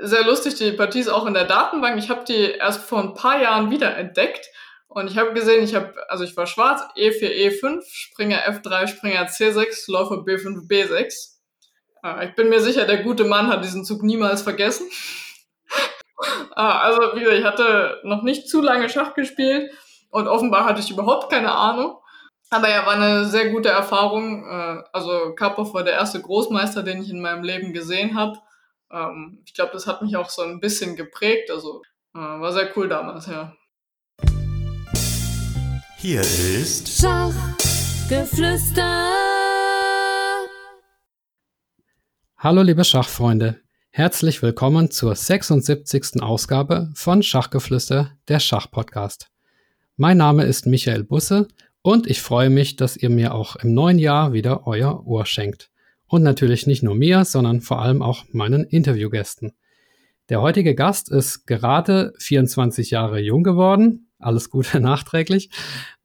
sehr lustig, die Partie ist auch in der Datenbank. Ich habe die erst vor ein paar Jahren wieder entdeckt und ich habe gesehen, ich habe, also ich war schwarz, E4, E5, Springer F3, Springer C6, Läufer B5, B6. Äh, ich bin mir sicher, der gute Mann hat diesen Zug niemals vergessen. Ah, also, wie gesagt, ich hatte noch nicht zu lange Schach gespielt und offenbar hatte ich überhaupt keine Ahnung. Aber ja, war eine sehr gute Erfahrung. Äh, also Karpov war der erste Großmeister, den ich in meinem Leben gesehen habe. Ähm, ich glaube, das hat mich auch so ein bisschen geprägt. Also äh, war sehr cool damals, ja. Hier ist Schachgeflüster. Hallo liebe Schachfreunde, herzlich willkommen zur 76. Ausgabe von Schachgeflüster, der Schachpodcast. Mein Name ist Michael Busse und ich freue mich, dass ihr mir auch im neuen Jahr wieder euer Ohr schenkt. Und natürlich nicht nur mir, sondern vor allem auch meinen Interviewgästen. Der heutige Gast ist gerade 24 Jahre jung geworden. Alles Gute nachträglich.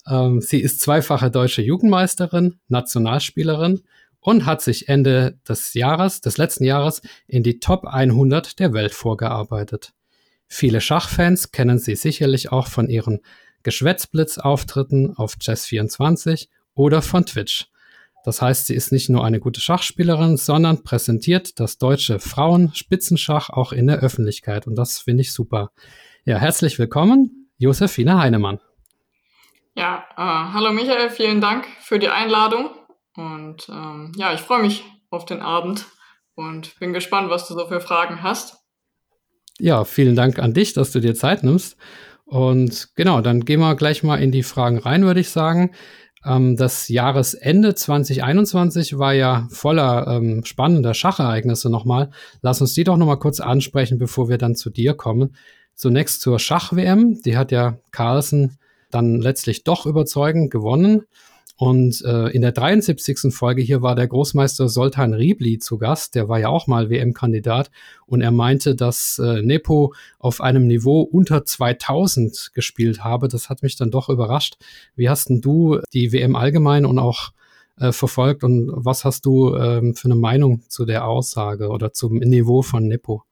Ähm, sie ist zweifache deutsche Jugendmeisterin, Nationalspielerin und hat sich Ende des Jahres, des letzten Jahres, in die Top 100 der Welt vorgearbeitet. Viele Schachfans kennen sie sicherlich auch von ihren Geschwätzblitz-Auftritten auf Chess24 oder von Twitch. Das heißt, sie ist nicht nur eine gute Schachspielerin, sondern präsentiert das deutsche Frauenspitzenschach auch in der Öffentlichkeit. Und das finde ich super. Ja, herzlich willkommen, Josephine Heinemann. Ja, äh, hallo Michael, vielen Dank für die Einladung. Und ähm, ja, ich freue mich auf den Abend und bin gespannt, was du so für Fragen hast. Ja, vielen Dank an dich, dass du dir Zeit nimmst. Und genau, dann gehen wir gleich mal in die Fragen rein, würde ich sagen. Ähm, das Jahresende 2021 war ja voller ähm, spannender Schachereignisse nochmal. Lass uns die doch nochmal kurz ansprechen, bevor wir dann zu dir kommen. Zunächst zur Schach-WM. Die hat ja Carlsen dann letztlich doch überzeugend gewonnen. Und äh, in der 73. Folge hier war der Großmeister Soltan Riebli zu Gast, der war ja auch mal WM-Kandidat und er meinte, dass äh, Nepo auf einem Niveau unter 2000 gespielt habe. Das hat mich dann doch überrascht. Wie hast denn du die WM allgemein und auch äh, verfolgt und was hast du ähm, für eine Meinung zu der Aussage oder zum Niveau von Nepo?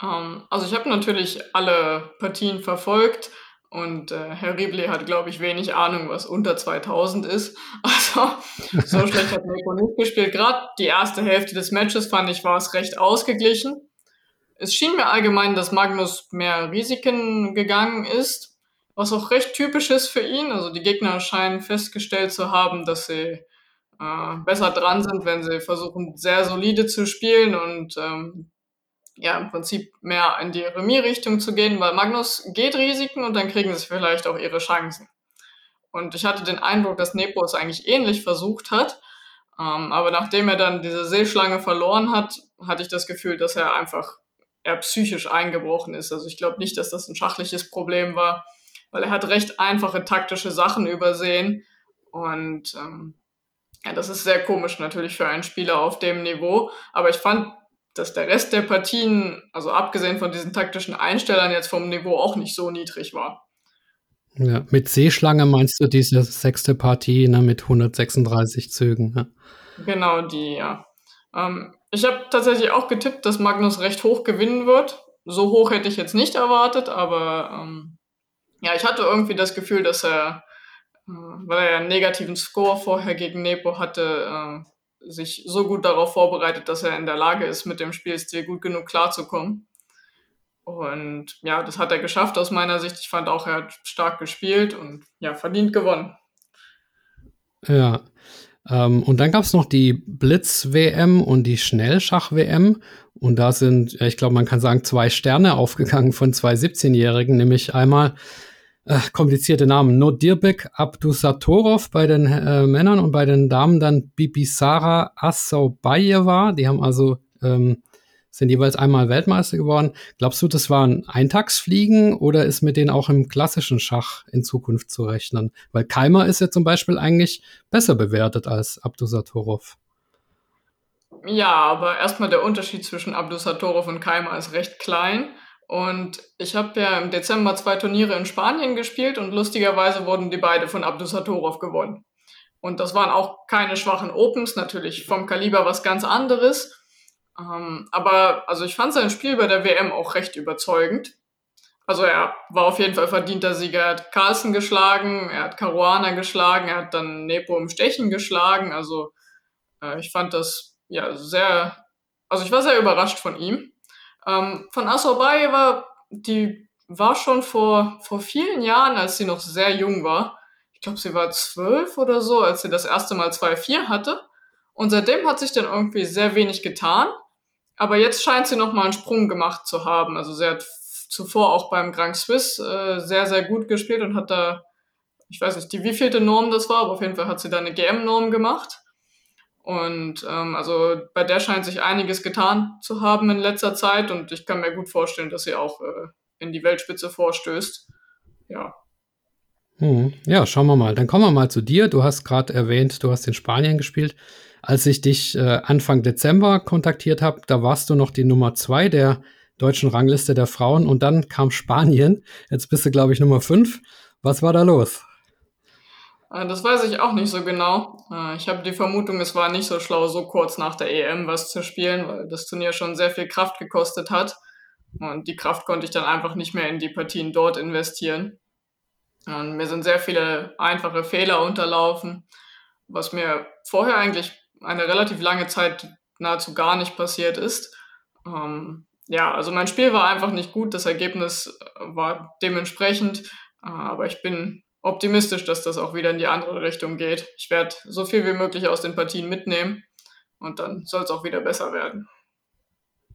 Ähm, also ich habe natürlich alle Partien verfolgt und äh, Herr Riebli hat, glaube ich, wenig Ahnung, was unter 2000 ist. Also so schlecht hat Neko nicht gespielt. Gerade die erste Hälfte des Matches fand ich, war es recht ausgeglichen. Es schien mir allgemein, dass Magnus mehr Risiken gegangen ist, was auch recht typisch ist für ihn. Also die Gegner scheinen festgestellt zu haben, dass sie äh, besser dran sind, wenn sie versuchen, sehr solide zu spielen und ähm, ja, im Prinzip mehr in die Remis-Richtung zu gehen, weil Magnus geht Risiken und dann kriegen sie vielleicht auch ihre Chancen. Und ich hatte den Eindruck, dass Nepo es eigentlich ähnlich versucht hat. Ähm, aber nachdem er dann diese Seeschlange verloren hat, hatte ich das Gefühl, dass er einfach eher psychisch eingebrochen ist. Also ich glaube nicht, dass das ein schachliches Problem war, weil er hat recht einfache taktische Sachen übersehen. Und ähm, ja, das ist sehr komisch natürlich für einen Spieler auf dem Niveau. Aber ich fand dass der Rest der Partien, also abgesehen von diesen taktischen Einstellern, jetzt vom Niveau auch nicht so niedrig war. Ja, mit Seeschlange meinst du diese sechste Partie ne, mit 136 Zügen? Ja. Genau, die, ja. Ähm, ich habe tatsächlich auch getippt, dass Magnus recht hoch gewinnen wird. So hoch hätte ich jetzt nicht erwartet, aber ähm, ja, ich hatte irgendwie das Gefühl, dass er, äh, weil er einen negativen Score vorher gegen Nepo hatte, äh, sich so gut darauf vorbereitet, dass er in der Lage ist, mit dem Spielstil gut genug klarzukommen. Und ja, das hat er geschafft aus meiner Sicht. Ich fand auch, er hat stark gespielt und ja, verdient gewonnen. Ja. Ähm, und dann gab es noch die Blitz-WM und die Schnellschach-WM. Und da sind, ich glaube, man kann sagen, zwei Sterne aufgegangen von zwei 17-Jährigen, nämlich einmal äh, komplizierte Namen. Nodirbek Abdusatorov bei den äh, Männern und bei den Damen dann Bibisara Assaubayeva. Die haben also ähm, sind jeweils einmal Weltmeister geworden. Glaubst du, das waren Eintagsfliegen oder ist mit denen auch im klassischen Schach in Zukunft zu rechnen? Weil Keimer ist ja zum Beispiel eigentlich besser bewertet als Abdusatorov. Ja, aber erstmal der Unterschied zwischen Abdusatorov und Keimer ist recht klein. Und ich habe ja im Dezember zwei Turniere in Spanien gespielt und lustigerweise wurden die beide von Abdusatorov gewonnen. Und das waren auch keine schwachen Opens, natürlich vom Kaliber was ganz anderes. Ähm, aber also ich fand sein Spiel bei der WM auch recht überzeugend. Also er war auf jeden Fall verdienter Sieger. Er hat Carlsen geschlagen, er hat Caruana geschlagen, er hat dann Nepo im Stechen geschlagen. Also äh, ich fand das ja sehr, also ich war sehr überrascht von ihm. Ähm, von war, die war schon vor, vor vielen Jahren, als sie noch sehr jung war. Ich glaube, sie war zwölf oder so, als sie das erste Mal 2-4 hatte. Und seitdem hat sich dann irgendwie sehr wenig getan. Aber jetzt scheint sie nochmal einen Sprung gemacht zu haben. Also sie hat zuvor auch beim Grand Swiss äh, sehr, sehr gut gespielt und hat da, ich weiß nicht, die wievielte Norm das war, aber auf jeden Fall hat sie da eine GM-Norm gemacht. Und ähm, also bei der scheint sich einiges getan zu haben in letzter Zeit und ich kann mir gut vorstellen, dass sie auch äh, in die Weltspitze vorstößt. Ja. Hm. Ja, schauen wir mal. Dann kommen wir mal zu dir. Du hast gerade erwähnt, du hast in Spanien gespielt. Als ich dich äh, Anfang Dezember kontaktiert habe, da warst du noch die Nummer zwei der deutschen Rangliste der Frauen und dann kam Spanien. Jetzt bist du, glaube ich, Nummer fünf. Was war da los? Äh, das weiß ich auch nicht so genau. Äh, ich habe die Vermutung, es war nicht so schlau, so kurz nach der EM was zu spielen, weil das Turnier schon sehr viel Kraft gekostet hat. Und die Kraft konnte ich dann einfach nicht mehr in die Partien dort investieren. Und mir sind sehr viele einfache Fehler unterlaufen, was mir vorher eigentlich eine relativ lange Zeit nahezu gar nicht passiert ist. Ähm, ja, also mein Spiel war einfach nicht gut, das Ergebnis war dementsprechend, äh, aber ich bin optimistisch, dass das auch wieder in die andere Richtung geht. Ich werde so viel wie möglich aus den Partien mitnehmen und dann soll es auch wieder besser werden.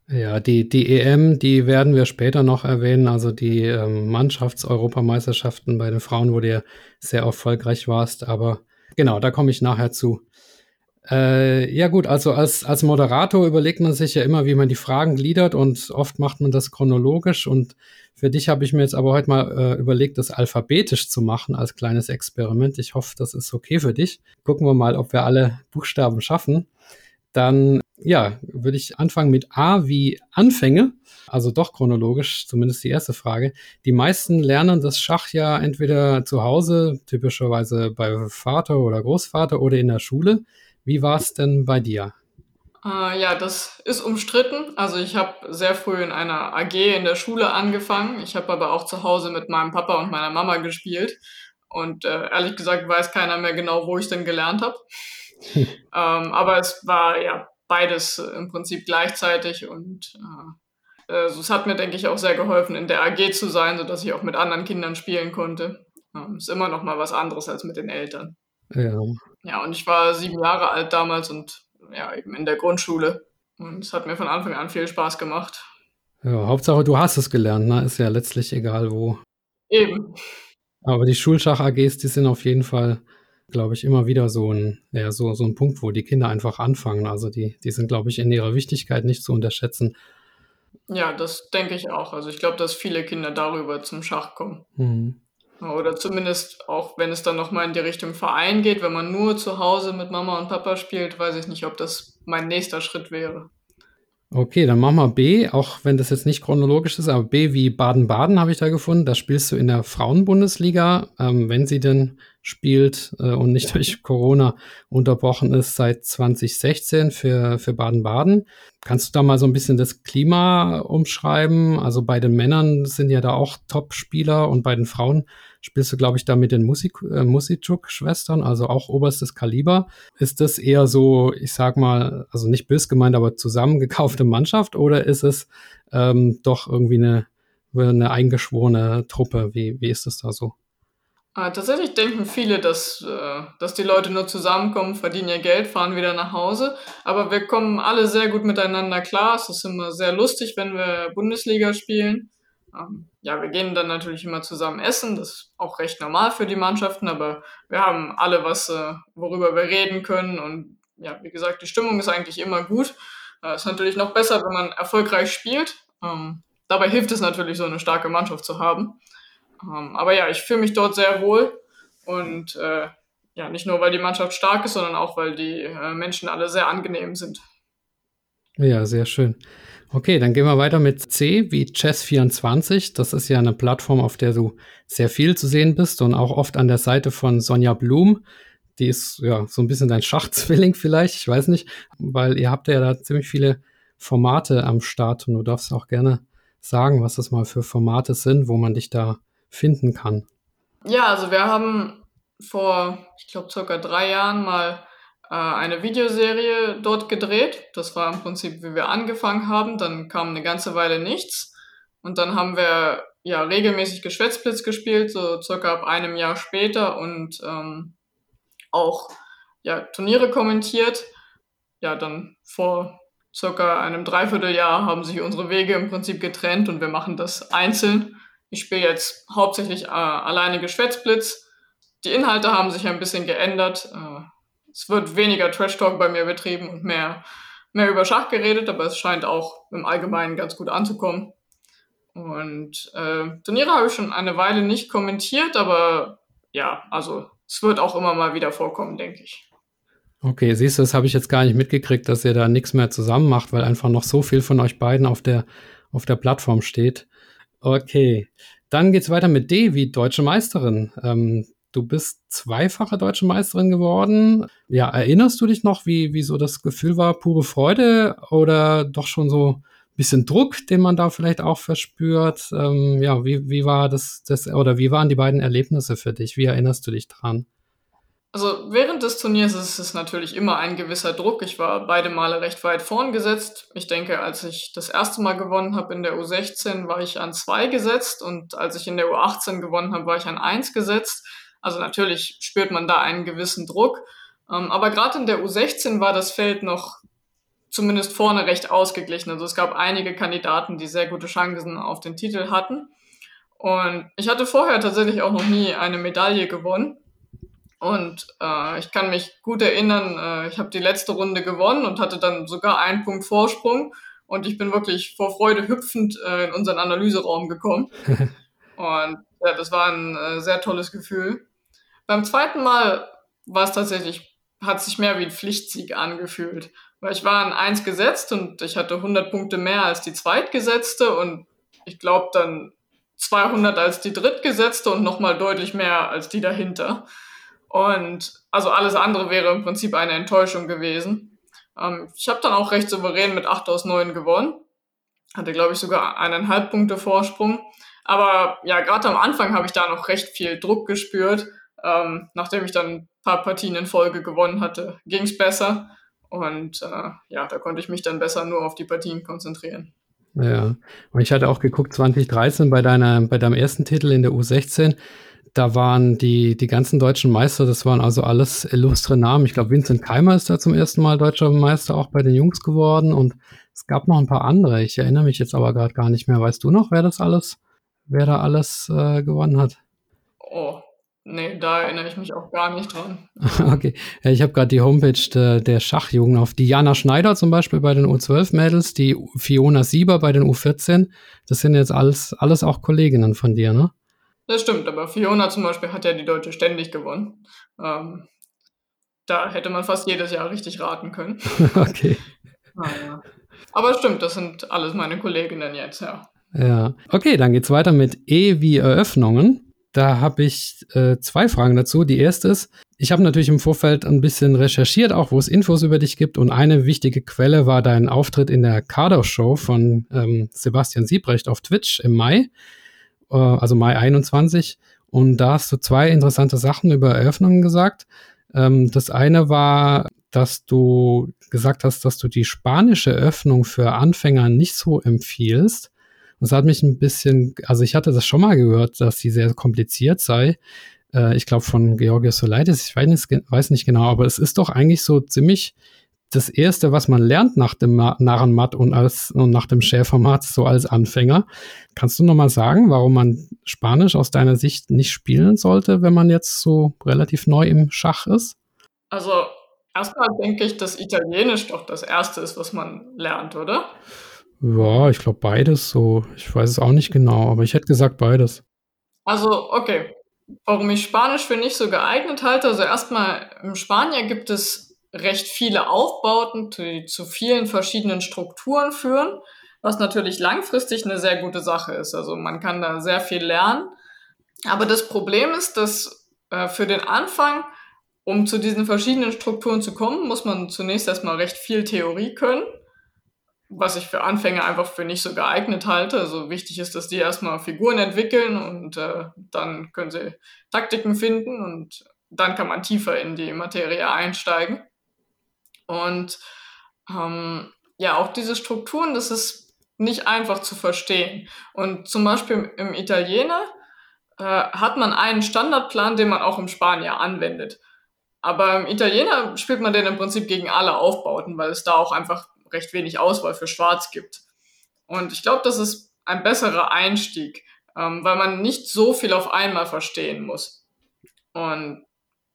Ja, die, die EM, die werden wir später noch erwähnen. Also die ähm, Mannschafts-Europameisterschaften bei den Frauen, wo du sehr erfolgreich warst. Aber genau, da komme ich nachher zu. Äh, ja gut, also als, als Moderator überlegt man sich ja immer, wie man die Fragen gliedert und oft macht man das chronologisch und für dich habe ich mir jetzt aber heute mal äh, überlegt, das alphabetisch zu machen als kleines Experiment. Ich hoffe, das ist okay für dich. Gucken wir mal, ob wir alle Buchstaben schaffen. Dann, ja, würde ich anfangen mit A wie Anfänge. Also doch chronologisch, zumindest die erste Frage. Die meisten lernen das Schach ja entweder zu Hause, typischerweise bei Vater oder Großvater oder in der Schule. Wie war es denn bei dir? Äh, ja, das ist umstritten. Also ich habe sehr früh in einer AG in der Schule angefangen. Ich habe aber auch zu Hause mit meinem Papa und meiner Mama gespielt. Und äh, ehrlich gesagt weiß keiner mehr genau, wo ich denn gelernt habe. ähm, aber es war ja beides im Prinzip gleichzeitig und äh, also es hat mir, denke ich, auch sehr geholfen, in der AG zu sein, sodass ich auch mit anderen Kindern spielen konnte. Ähm, ist immer noch mal was anderes als mit den Eltern. Ja. Ja, und ich war sieben Jahre alt damals und ja, eben in der Grundschule. Und es hat mir von Anfang an viel Spaß gemacht. Ja, Hauptsache du hast es gelernt, ne? Ist ja letztlich egal wo. Eben. Aber die Schulschach-AGs, die sind auf jeden Fall, glaube ich, immer wieder so ein, ja, so, so ein Punkt, wo die Kinder einfach anfangen. Also die, die sind, glaube ich, in ihrer Wichtigkeit nicht zu unterschätzen. Ja, das denke ich auch. Also ich glaube, dass viele Kinder darüber zum Schach kommen. Mhm. Oder zumindest auch, wenn es dann nochmal in die Richtung Verein geht, wenn man nur zu Hause mit Mama und Papa spielt, weiß ich nicht, ob das mein nächster Schritt wäre. Okay, dann machen wir B, auch wenn das jetzt nicht chronologisch ist, aber B wie Baden-Baden habe ich da gefunden. Da spielst du in der Frauenbundesliga, ähm, wenn sie denn spielt äh, und nicht durch Corona unterbrochen ist seit 2016 für, für Baden-Baden. Kannst du da mal so ein bisschen das Klima umschreiben? Also bei den Männern sind ja da auch Top-Spieler und bei den Frauen spielst du, glaube ich, da mit den Musik, äh, Musikchuk-Schwestern, also auch oberstes Kaliber. Ist das eher so, ich sag mal, also nicht bös gemeint, aber zusammengekaufte Mannschaft oder ist es ähm, doch irgendwie eine, eine eingeschworene Truppe? Wie, wie ist das da so? Äh, tatsächlich denken viele, dass, äh, dass die Leute nur zusammenkommen, verdienen ihr Geld, fahren wieder nach Hause. Aber wir kommen alle sehr gut miteinander klar. Es ist immer sehr lustig, wenn wir Bundesliga spielen. Ähm, ja, wir gehen dann natürlich immer zusammen essen. Das ist auch recht normal für die Mannschaften, aber wir haben alle was, äh, worüber wir reden können. Und ja, wie gesagt, die Stimmung ist eigentlich immer gut. Äh, ist natürlich noch besser, wenn man erfolgreich spielt. Ähm, dabei hilft es natürlich, so eine starke Mannschaft zu haben. Ähm, aber ja, ich fühle mich dort sehr wohl und äh, ja, nicht nur, weil die Mannschaft stark ist, sondern auch, weil die äh, Menschen alle sehr angenehm sind. Ja, sehr schön. Okay, dann gehen wir weiter mit C wie Chess24. Das ist ja eine Plattform, auf der du sehr viel zu sehen bist und auch oft an der Seite von Sonja Blum. Die ist ja so ein bisschen dein Schachzwilling vielleicht, ich weiß nicht, weil ihr habt ja da ziemlich viele Formate am Start und du darfst auch gerne sagen, was das mal für Formate sind, wo man dich da finden kann. Ja, also wir haben vor, ich glaube, circa drei Jahren mal eine Videoserie dort gedreht. Das war im Prinzip, wie wir angefangen haben. Dann kam eine ganze Weile nichts. Und dann haben wir ja regelmäßig Geschwätzblitz gespielt, so circa ab einem Jahr später und ähm, auch ja, Turniere kommentiert. Ja, dann vor circa einem Dreivierteljahr haben sich unsere Wege im Prinzip getrennt und wir machen das einzeln. Ich spiele jetzt hauptsächlich äh, alleine Geschwätzblitz. Die Inhalte haben sich ein bisschen geändert. Äh, es wird weniger Trash Talk bei mir betrieben und mehr, mehr über Schach geredet, aber es scheint auch im Allgemeinen ganz gut anzukommen. Und äh, Turniere habe ich schon eine Weile nicht kommentiert, aber ja, also es wird auch immer mal wieder vorkommen, denke ich. Okay, siehst du, das habe ich jetzt gar nicht mitgekriegt, dass ihr da nichts mehr zusammen macht, weil einfach noch so viel von euch beiden auf der, auf der Plattform steht. Okay, dann geht's weiter mit D wie deutsche Meisterin. Ähm, du bist zweifache deutsche Meisterin geworden. Ja, erinnerst du dich noch, wie, wie so das Gefühl war? Pure Freude oder doch schon so ein bisschen Druck, den man da vielleicht auch verspürt? Ähm, ja, wie, wie war das, das, oder wie waren die beiden Erlebnisse für dich? Wie erinnerst du dich dran? Also während des Turniers ist es natürlich immer ein gewisser Druck. Ich war beide Male recht weit vorn gesetzt. Ich denke, als ich das erste Mal gewonnen habe in der U16, war ich an zwei gesetzt und als ich in der U18 gewonnen habe, war ich an eins gesetzt. Also natürlich spürt man da einen gewissen Druck. Ähm, aber gerade in der U16 war das Feld noch zumindest vorne recht ausgeglichen. Also es gab einige Kandidaten, die sehr gute Chancen auf den Titel hatten. Und ich hatte vorher tatsächlich auch noch nie eine Medaille gewonnen. Und äh, ich kann mich gut erinnern, äh, ich habe die letzte Runde gewonnen und hatte dann sogar einen Punkt Vorsprung. Und ich bin wirklich vor Freude hüpfend äh, in unseren Analyseraum gekommen. und ja, das war ein äh, sehr tolles Gefühl. Beim zweiten Mal war es tatsächlich, hat sich mehr wie ein Pflichtsieg angefühlt. Weil ich war an eins gesetzt und ich hatte 100 Punkte mehr als die Zweitgesetzte und ich glaube dann 200 als die Drittgesetzte und nochmal deutlich mehr als die dahinter. Und also alles andere wäre im Prinzip eine Enttäuschung gewesen. Ähm, ich habe dann auch recht souverän mit 8 aus 9 gewonnen. Hatte, glaube ich, sogar eineinhalb Punkte Vorsprung. Aber ja, gerade am Anfang habe ich da noch recht viel Druck gespürt. Ähm, nachdem ich dann ein paar Partien in Folge gewonnen hatte, ging es besser. Und äh, ja, da konnte ich mich dann besser nur auf die Partien konzentrieren. Ja, und ich hatte auch geguckt, 2013 bei, deiner, bei deinem ersten Titel in der U16 da waren die, die ganzen deutschen Meister, das waren also alles illustre Namen. Ich glaube, Vincent Keimer ist da zum ersten Mal deutscher Meister auch bei den Jungs geworden und es gab noch ein paar andere. Ich erinnere mich jetzt aber gerade gar nicht mehr. Weißt du noch, wer das alles, wer da alles äh, gewonnen hat? Oh, nee, da erinnere ich mich auch gar nicht dran. okay, ja, ich habe gerade die Homepage de, der Schachjugend auf. Diana Schneider zum Beispiel bei den U12-Mädels, die Fiona Sieber bei den U14. Das sind jetzt alles, alles auch Kolleginnen von dir, ne? Das stimmt, aber Fiona zum Beispiel hat ja die Deutsche ständig gewonnen. Ähm, da hätte man fast jedes Jahr richtig raten können. okay. Naja. Aber stimmt, das sind alles meine Kolleginnen jetzt, ja. Ja. Okay, dann geht's weiter mit E wie Eröffnungen. Da habe ich äh, zwei Fragen dazu. Die erste ist, ich habe natürlich im Vorfeld ein bisschen recherchiert, auch wo es Infos über dich gibt. Und eine wichtige Quelle war dein Auftritt in der Kader-Show von ähm, Sebastian Siebrecht auf Twitch im Mai. Äh, also Mai 21. Und da hast du zwei interessante Sachen über Eröffnungen gesagt. Ähm, das eine war, dass du gesagt hast, dass du die spanische Öffnung für Anfänger nicht so empfiehlst. Das hat mich ein bisschen, also ich hatte das schon mal gehört, dass sie sehr kompliziert sei. Äh, ich glaube von Georgios Solaitis, ich weiß nicht, weiß nicht genau, aber es ist doch eigentlich so ziemlich das erste, was man lernt nach dem Narrenmatt und, und nach dem Schäfermatt, so als Anfänger. Kannst du nochmal sagen, warum man Spanisch aus deiner Sicht nicht spielen sollte, wenn man jetzt so relativ neu im Schach ist? Also, erstmal denke ich, dass Italienisch doch das erste ist, was man lernt, oder? Ja, ich glaube beides so. Ich weiß es auch nicht genau, aber ich hätte gesagt beides. Also, okay. Warum ich Spanisch für nicht so geeignet halte, also erstmal im Spanier gibt es recht viele Aufbauten, die zu vielen verschiedenen Strukturen führen, was natürlich langfristig eine sehr gute Sache ist. Also man kann da sehr viel lernen. Aber das Problem ist, dass äh, für den Anfang, um zu diesen verschiedenen Strukturen zu kommen, muss man zunächst erstmal recht viel Theorie können. Was ich für Anfänger einfach für nicht so geeignet halte. Also wichtig ist, dass die erstmal Figuren entwickeln und äh, dann können sie Taktiken finden und dann kann man tiefer in die Materie einsteigen. Und ähm, ja, auch diese Strukturen, das ist nicht einfach zu verstehen. Und zum Beispiel im Italiener äh, hat man einen Standardplan, den man auch im Spanier anwendet. Aber im Italiener spielt man den im Prinzip gegen alle Aufbauten, weil es da auch einfach recht wenig Auswahl für Schwarz gibt. Und ich glaube, das ist ein besserer Einstieg, ähm, weil man nicht so viel auf einmal verstehen muss. Und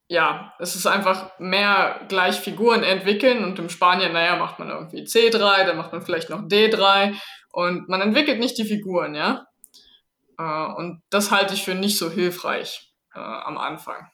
ja, es ist einfach mehr gleich Figuren entwickeln und im Spanien, naja, macht man irgendwie C3, dann macht man vielleicht noch D3 und man entwickelt nicht die Figuren, ja. Äh, und das halte ich für nicht so hilfreich äh, am Anfang.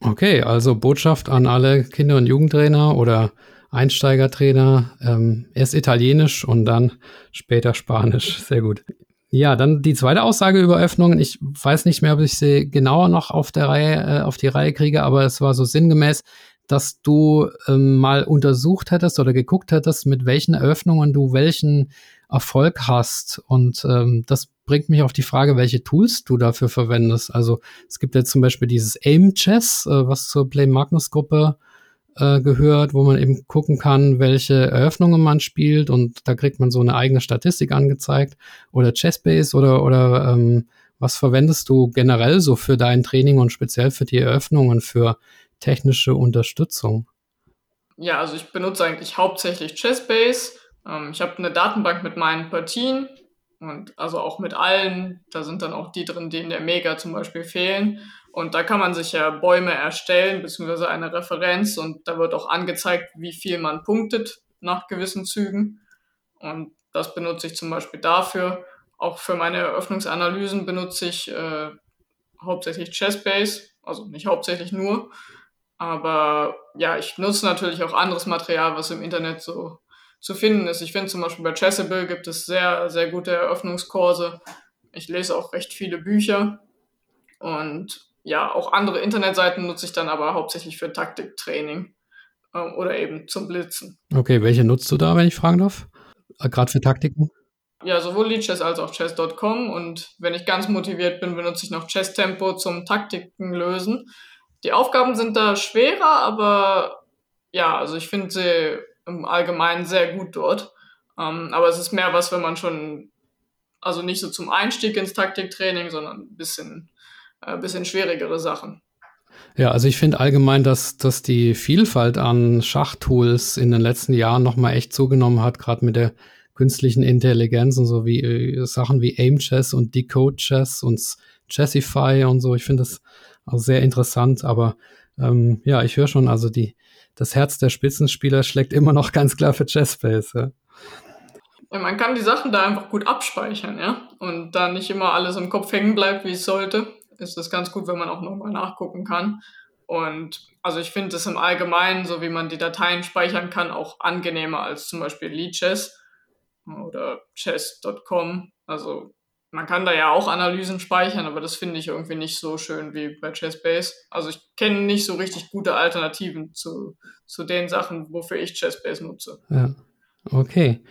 Okay, also Botschaft an alle Kinder- und Jugendtrainer oder Einsteigertrainer. Ähm, erst Italienisch und dann später Spanisch. Sehr gut. Ja, dann die zweite Aussage über Öffnungen. Ich weiß nicht mehr, ob ich sie genauer noch auf der Reihe, äh, auf die Reihe kriege, aber es war so sinngemäß, dass du ähm, mal untersucht hättest oder geguckt hättest, mit welchen Eröffnungen du welchen Erfolg hast. Und ähm, das bringt mich auf die Frage, welche Tools du dafür verwendest. Also es gibt jetzt zum Beispiel dieses Aim Chess, äh, was zur Play Magnus Gruppe äh, gehört, wo man eben gucken kann, welche Eröffnungen man spielt und da kriegt man so eine eigene Statistik angezeigt oder Chessbase oder oder ähm, was verwendest du generell so für dein Training und speziell für die Eröffnungen für technische Unterstützung? Ja, also ich benutze eigentlich hauptsächlich Chessbase. Ähm, ich habe eine Datenbank mit meinen Partien und also auch mit allen. Da sind dann auch die drin, die in der Mega zum Beispiel fehlen. Und da kann man sich ja Bäume erstellen, beziehungsweise eine Referenz und da wird auch angezeigt, wie viel man punktet nach gewissen Zügen. Und das benutze ich zum Beispiel dafür. Auch für meine Eröffnungsanalysen benutze ich äh, hauptsächlich Chessbase, also nicht hauptsächlich nur. Aber ja, ich nutze natürlich auch anderes Material, was im Internet so zu finden ist. Ich finde zum Beispiel bei Chessable gibt es sehr, sehr gute Eröffnungskurse. Ich lese auch recht viele Bücher und ja, auch andere Internetseiten nutze ich dann aber hauptsächlich für Taktiktraining äh, oder eben zum Blitzen. Okay, welche nutzt du da, wenn ich fragen darf? Äh, Gerade für Taktiken? Ja, sowohl Leadchess als auch chess.com und wenn ich ganz motiviert bin, benutze ich noch Chess Tempo zum Taktiken lösen. Die Aufgaben sind da schwerer, aber ja, also ich finde sie im Allgemeinen sehr gut dort. Ähm, aber es ist mehr was, wenn man schon, also nicht so zum Einstieg ins Taktiktraining, sondern ein bisschen ein äh, bisschen schwierigere Sachen. Ja, also ich finde allgemein, dass, dass die Vielfalt an Schachtools in den letzten Jahren nochmal echt zugenommen hat, gerade mit der künstlichen Intelligenz und so wie äh, Sachen wie Aim Chess und Decode Chess und Chessify und so. Ich finde das auch sehr interessant, aber ähm, ja, ich höre schon, also die, das Herz der Spitzenspieler schlägt immer noch ganz klar für Chessbase. Ja. Ja, man kann die Sachen da einfach gut abspeichern, ja, und da nicht immer alles im Kopf hängen bleibt, wie es sollte ist es ganz gut, wenn man auch nochmal nachgucken kann. Und also ich finde es im Allgemeinen, so wie man die Dateien speichern kann, auch angenehmer als zum Beispiel Leadchess oder chess.com. Also man kann da ja auch Analysen speichern, aber das finde ich irgendwie nicht so schön wie bei Chessbase. Also ich kenne nicht so richtig gute Alternativen zu, zu den Sachen, wofür ich Chessbase nutze. Ja, okay.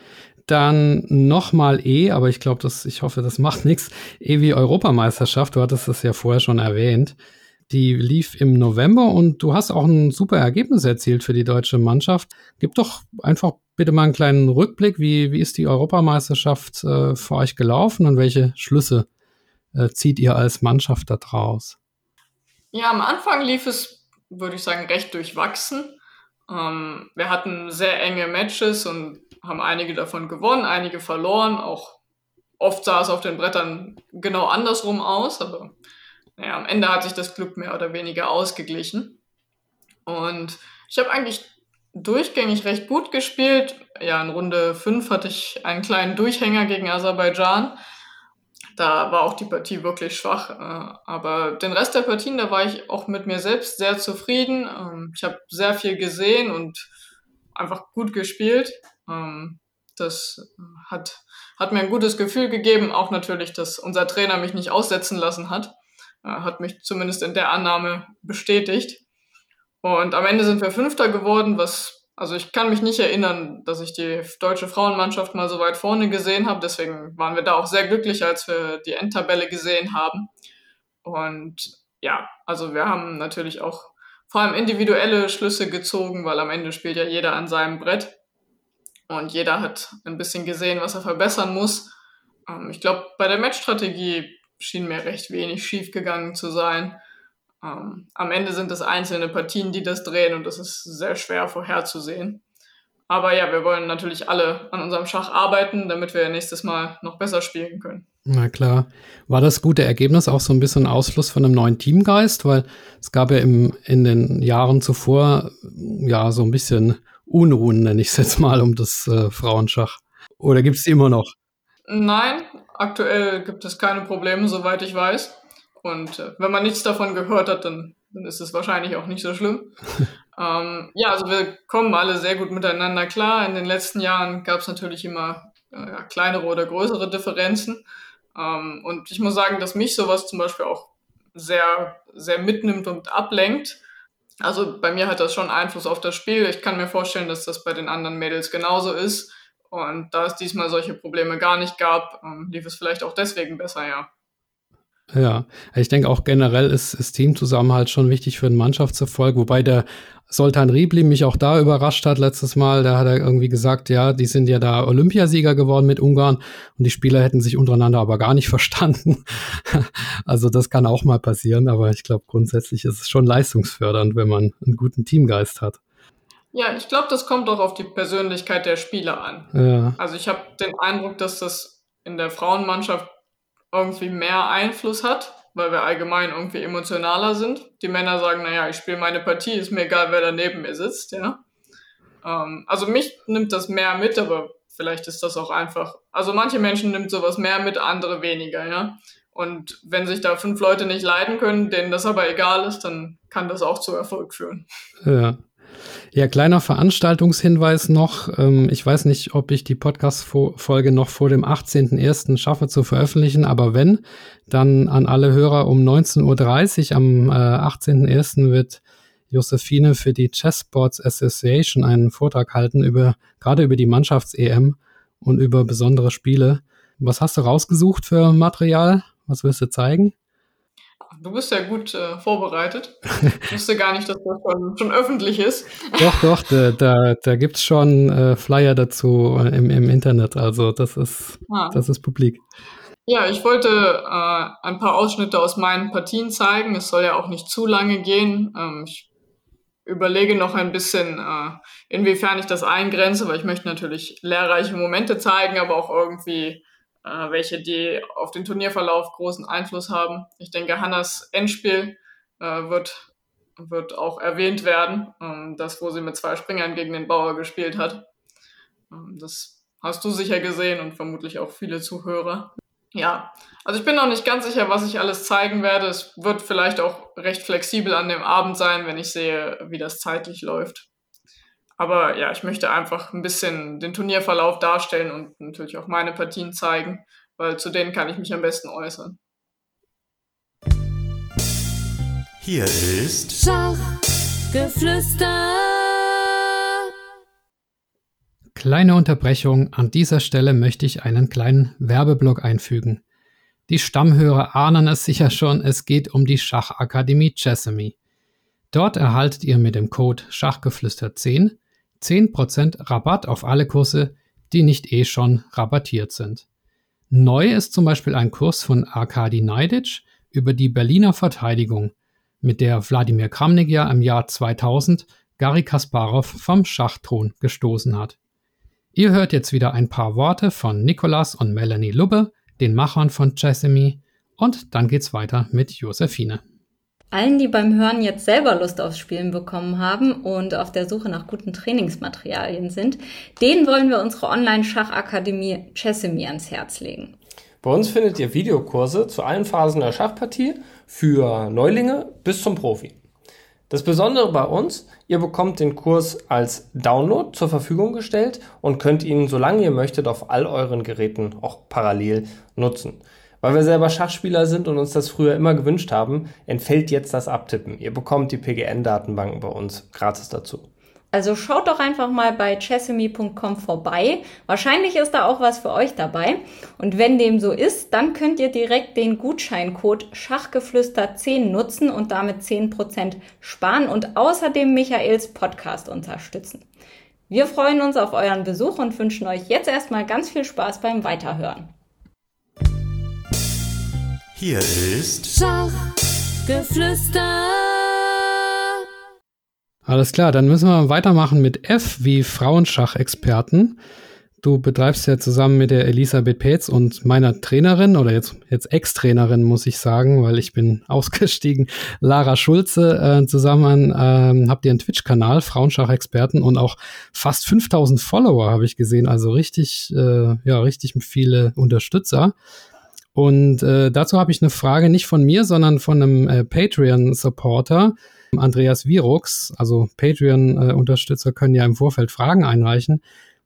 Dann nochmal E, aber ich glaube, ich hoffe, das macht nichts. E wie Europameisterschaft, du hattest das ja vorher schon erwähnt. Die lief im November und du hast auch ein super Ergebnis erzielt für die deutsche Mannschaft. Gib doch einfach bitte mal einen kleinen Rückblick. Wie, wie ist die Europameisterschaft äh, für euch gelaufen und welche Schlüsse äh, zieht ihr als Mannschaft da draus? Ja, am Anfang lief es, würde ich sagen, recht durchwachsen. Ähm, wir hatten sehr enge Matches und haben einige davon gewonnen, einige verloren. Auch oft sah es auf den Brettern genau andersrum aus, aber naja, am Ende hat sich das Glück mehr oder weniger ausgeglichen. Und ich habe eigentlich durchgängig recht gut gespielt. Ja, in Runde 5 hatte ich einen kleinen Durchhänger gegen Aserbaidschan. Da war auch die Partie wirklich schwach. Äh, aber den Rest der Partien, da war ich auch mit mir selbst sehr zufrieden. Ähm, ich habe sehr viel gesehen und einfach gut gespielt. Ähm, das hat, hat mir ein gutes Gefühl gegeben. Auch natürlich, dass unser Trainer mich nicht aussetzen lassen hat. Hat mich zumindest in der Annahme bestätigt. Und am Ende sind wir Fünfter geworden, was Also ich kann mich nicht erinnern, dass ich die deutsche Frauenmannschaft mal so weit vorne gesehen habe. Deswegen waren wir da auch sehr glücklich, als wir die Endtabelle gesehen haben. Und ja, also wir haben natürlich auch vor allem individuelle Schlüsse gezogen, weil am Ende spielt ja jeder an seinem Brett. Und jeder hat ein bisschen gesehen, was er verbessern muss. Ähm, ich glaube, bei der Matchstrategie schien mir recht wenig schiefgegangen zu sein. Ähm, am Ende sind es einzelne Partien, die das drehen und das ist sehr schwer vorherzusehen. Aber ja, wir wollen natürlich alle an unserem Schach arbeiten, damit wir nächstes Mal noch besser spielen können. Na klar. War das gute Ergebnis auch so ein bisschen Ausfluss von einem neuen Teamgeist? Weil es gab ja im, in den Jahren zuvor ja so ein bisschen Unruhen, nenne ich es jetzt mal, um das äh, Frauenschach. Oder gibt es die immer noch? Nein, aktuell gibt es keine Probleme, soweit ich weiß. Und äh, wenn man nichts davon gehört hat, dann, dann ist es wahrscheinlich auch nicht so schlimm. ähm, ja, also wir kommen alle sehr gut miteinander klar. In den letzten Jahren gab es natürlich immer äh, kleinere oder größere Differenzen. Ähm, und ich muss sagen, dass mich sowas zum Beispiel auch sehr, sehr mitnimmt und ablenkt. Also bei mir hat das schon Einfluss auf das Spiel. Ich kann mir vorstellen, dass das bei den anderen Mädels genauso ist. Und da es diesmal solche Probleme gar nicht gab, ähm, lief es vielleicht auch deswegen besser, ja. Ja, ich denke auch generell ist, ist Teamzusammenhalt schon wichtig für einen Mannschaftserfolg, wobei der Soltan Riebli mich auch da überrascht hat letztes Mal. Da hat er irgendwie gesagt, ja, die sind ja da Olympiasieger geworden mit Ungarn und die Spieler hätten sich untereinander aber gar nicht verstanden. also das kann auch mal passieren, aber ich glaube grundsätzlich ist es schon leistungsfördernd, wenn man einen guten Teamgeist hat. Ja, ich glaube, das kommt auch auf die Persönlichkeit der Spieler an. Ja. Also ich habe den Eindruck, dass das in der Frauenmannschaft irgendwie mehr Einfluss hat, weil wir allgemein irgendwie emotionaler sind. Die Männer sagen, naja, ich spiele meine Partie, ist mir egal, wer da neben mir sitzt, ja. Ähm, also mich nimmt das mehr mit, aber vielleicht ist das auch einfach. Also manche Menschen nimmt sowas mehr mit, andere weniger, ja. Und wenn sich da fünf Leute nicht leiden können, denen das aber egal ist, dann kann das auch zu Erfolg führen. Ja. Ja, kleiner Veranstaltungshinweis noch. Ähm, ich weiß nicht, ob ich die Podcast-Folge noch vor dem 18.01. schaffe zu veröffentlichen, aber wenn, dann an alle Hörer um 19.30 Uhr am äh, 18.01. wird Josephine für die Chess Sports Association einen Vortrag halten über, gerade über die Mannschafts-EM und über besondere Spiele. Was hast du rausgesucht für Material? Was wirst du zeigen? Du bist ja gut äh, vorbereitet. Ich wusste gar nicht, dass das schon, schon öffentlich ist. Doch, doch, da, da, da gibt es schon äh, Flyer dazu im, im Internet. Also das ist, ah. das ist publik. Ja, ich wollte äh, ein paar Ausschnitte aus meinen Partien zeigen. Es soll ja auch nicht zu lange gehen. Ähm, ich überlege noch ein bisschen, äh, inwiefern ich das eingrenze, weil ich möchte natürlich lehrreiche Momente zeigen, aber auch irgendwie äh, welche die auf den Turnierverlauf großen Einfluss haben. Ich denke, Hannas Endspiel äh, wird, wird auch erwähnt werden, ähm, das, wo sie mit zwei Springern gegen den Bauer gespielt hat. Ähm, das hast du sicher gesehen und vermutlich auch viele Zuhörer. Ja, also ich bin noch nicht ganz sicher, was ich alles zeigen werde. Es wird vielleicht auch recht flexibel an dem Abend sein, wenn ich sehe, wie das zeitlich läuft. Aber ja, ich möchte einfach ein bisschen den Turnierverlauf darstellen und natürlich auch meine Partien zeigen, weil zu denen kann ich mich am besten äußern. Hier ist Schachgeflüster. Kleine Unterbrechung. An dieser Stelle möchte ich einen kleinen Werbeblock einfügen. Die Stammhörer ahnen es sicher schon, es geht um die Schachakademie Chessamy. Dort erhaltet ihr mit dem Code Schachgeflüster 10 10% Rabatt auf alle Kurse, die nicht eh schon rabattiert sind. Neu ist zum Beispiel ein Kurs von Arkadi Neidic über die Berliner Verteidigung, mit der Wladimir Kramnik ja im Jahr 2000 Gary Kasparov vom Schachthron gestoßen hat. Ihr hört jetzt wieder ein paar Worte von Nikolas und Melanie Lubbe, den Machern von Chessemy, und dann geht's weiter mit Josephine. Allen, die beim Hören jetzt selber Lust aufs Spielen bekommen haben und auf der Suche nach guten Trainingsmaterialien sind, denen wollen wir unsere Online-Schachakademie Chessemy ans Herz legen. Bei uns findet ihr Videokurse zu allen Phasen der Schachpartie für Neulinge bis zum Profi. Das Besondere bei uns, ihr bekommt den Kurs als Download zur Verfügung gestellt und könnt ihn, solange ihr möchtet, auf all euren Geräten auch parallel nutzen. Weil wir selber Schachspieler sind und uns das früher immer gewünscht haben, entfällt jetzt das Abtippen. Ihr bekommt die PGN-Datenbanken bei uns gratis dazu. Also schaut doch einfach mal bei chessemy.com vorbei. Wahrscheinlich ist da auch was für euch dabei. Und wenn dem so ist, dann könnt ihr direkt den Gutscheincode Schachgeflüster10 nutzen und damit 10% sparen und außerdem Michaels Podcast unterstützen. Wir freuen uns auf euren Besuch und wünschen euch jetzt erstmal ganz viel Spaß beim Weiterhören. Hier ist Schachgeflüster. Alles klar, dann müssen wir weitermachen mit F wie Frauenschachexperten. Du betreibst ja zusammen mit der Elisabeth Petz und meiner Trainerin oder jetzt, jetzt Ex-Trainerin, muss ich sagen, weil ich bin ausgestiegen, Lara Schulze, äh, zusammen ähm, habt ihr einen Twitch-Kanal, Frauenschachexperten und auch fast 5000 Follower habe ich gesehen, also richtig, äh, ja, richtig viele Unterstützer. Und äh, dazu habe ich eine Frage nicht von mir, sondern von einem äh, Patreon-Supporter, Andreas Virux. Also Patreon-Unterstützer können ja im Vorfeld Fragen einreichen.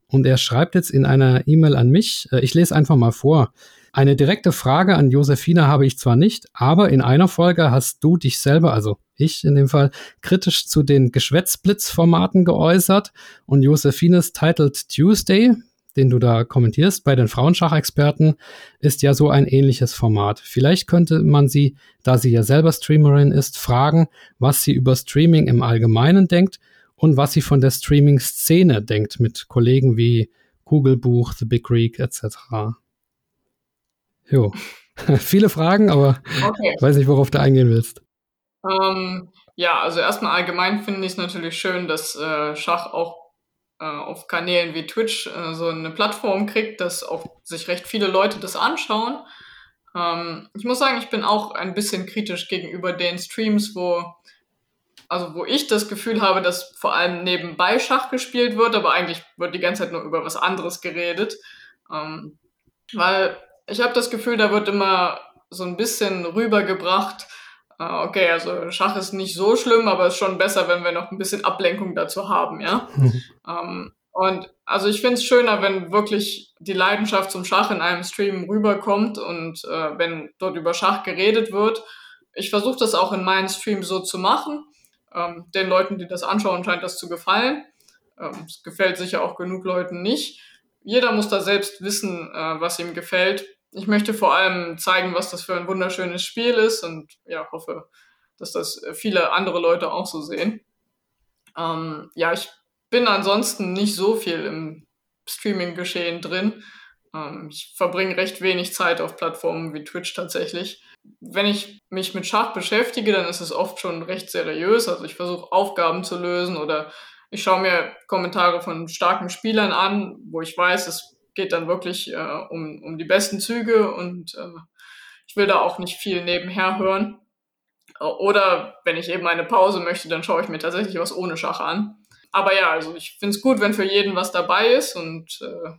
Und er schreibt jetzt in einer E-Mail an mich, äh, ich lese einfach mal vor. Eine direkte Frage an Josefina habe ich zwar nicht, aber in einer Folge hast du dich selber, also ich in dem Fall, kritisch zu den Geschwätzblitz-Formaten geäußert und Josefines Titled Tuesday, den du da kommentierst, bei den Frauenschachexperten, ist ja so ein ähnliches Format. Vielleicht könnte man sie, da sie ja selber Streamerin ist, fragen, was sie über Streaming im Allgemeinen denkt und was sie von der Streaming-Szene denkt mit Kollegen wie Kugelbuch, The Big Greek etc. Jo. Viele Fragen, aber okay. weiß nicht, worauf du eingehen willst. Ähm, ja, also erstmal allgemein finde ich es natürlich schön, dass äh, Schach auch auf Kanälen wie Twitch äh, so eine Plattform kriegt, dass auch sich recht viele Leute das anschauen. Ähm, ich muss sagen, ich bin auch ein bisschen kritisch gegenüber den Streams, wo also wo ich das Gefühl habe, dass vor allem nebenbei Schach gespielt wird, aber eigentlich wird die ganze Zeit nur über was anderes geredet. Ähm, weil ich habe das Gefühl, da wird immer so ein bisschen rübergebracht, äh, okay, also Schach ist nicht so schlimm, aber es ist schon besser, wenn wir noch ein bisschen Ablenkung dazu haben, ja. Mhm. Ähm, und also ich finde es schöner, wenn wirklich die Leidenschaft zum Schach in einem Stream rüberkommt und äh, wenn dort über Schach geredet wird. Ich versuche das auch in meinen Streams so zu machen. Ähm, den Leuten, die das anschauen, scheint das zu gefallen. Ähm, es gefällt sicher auch genug Leuten nicht. Jeder muss da selbst wissen, äh, was ihm gefällt ich möchte vor allem zeigen, was das für ein wunderschönes Spiel ist und ja, hoffe, dass das viele andere Leute auch so sehen. Ähm, ja, ich bin ansonsten nicht so viel im Streaming-Geschehen drin. Ähm, ich verbringe recht wenig Zeit auf Plattformen wie Twitch tatsächlich. Wenn ich mich mit Schach beschäftige, dann ist es oft schon recht seriös. Also ich versuche Aufgaben zu lösen oder ich schaue mir Kommentare von starken Spielern an, wo ich weiß, es geht dann wirklich äh, um, um die besten Züge und äh, ich will da auch nicht viel nebenher hören. Oder wenn ich eben eine Pause möchte, dann schaue ich mir tatsächlich was ohne Schach an. Aber ja, also ich finde es gut, wenn für jeden was dabei ist und äh,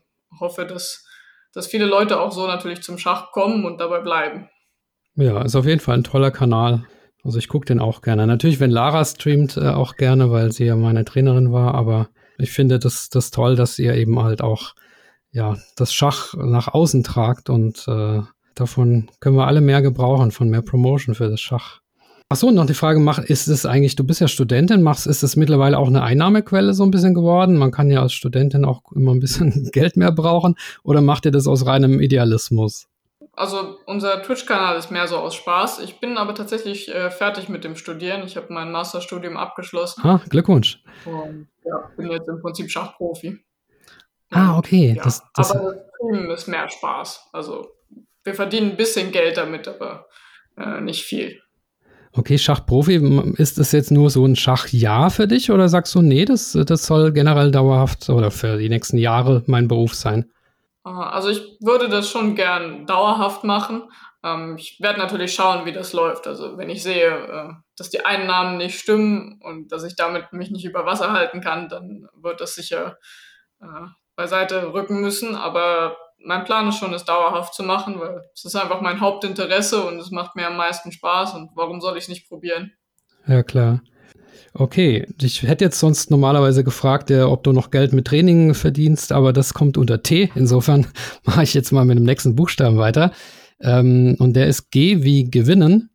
hoffe, dass, dass viele Leute auch so natürlich zum Schach kommen und dabei bleiben. Ja, ist auf jeden Fall ein toller Kanal. Also ich gucke den auch gerne. Natürlich, wenn Lara streamt, äh, auch gerne, weil sie ja meine Trainerin war, aber ich finde das, das toll, dass ihr eben halt auch ja, das Schach nach außen tragt und äh, davon können wir alle mehr gebrauchen, von mehr Promotion für das Schach. Achso, und noch die Frage, mach, ist es eigentlich, du bist ja Studentin, machst, ist es mittlerweile auch eine Einnahmequelle so ein bisschen geworden? Man kann ja als Studentin auch immer ein bisschen Geld mehr brauchen oder macht ihr das aus reinem Idealismus? Also unser Twitch-Kanal ist mehr so aus Spaß. Ich bin aber tatsächlich äh, fertig mit dem Studieren. Ich habe mein Masterstudium abgeschlossen. Ah, Glückwunsch. Und ja, bin jetzt im Prinzip Schachprofi. Ah, okay. Ja, das, das aber das Streamen ist mehr Spaß. Also wir verdienen ein bisschen Geld damit, aber äh, nicht viel. Okay, Schachprofi, ist das jetzt nur so ein Schachjahr für dich oder sagst du, nee, das, das soll generell dauerhaft oder für die nächsten Jahre mein Beruf sein? Also ich würde das schon gern dauerhaft machen. Ähm, ich werde natürlich schauen, wie das läuft. Also wenn ich sehe, äh, dass die Einnahmen nicht stimmen und dass ich damit mich nicht über Wasser halten kann, dann wird das sicher äh, beiseite rücken müssen. Aber mein Plan ist schon, es dauerhaft zu machen, weil es ist einfach mein Hauptinteresse und es macht mir am meisten Spaß. Und warum soll ich es nicht probieren? Ja, klar. Okay, ich hätte jetzt sonst normalerweise gefragt, ja, ob du noch Geld mit Training verdienst, aber das kommt unter T. Insofern mache ich jetzt mal mit dem nächsten Buchstaben weiter. Ähm, und der ist G wie gewinnen.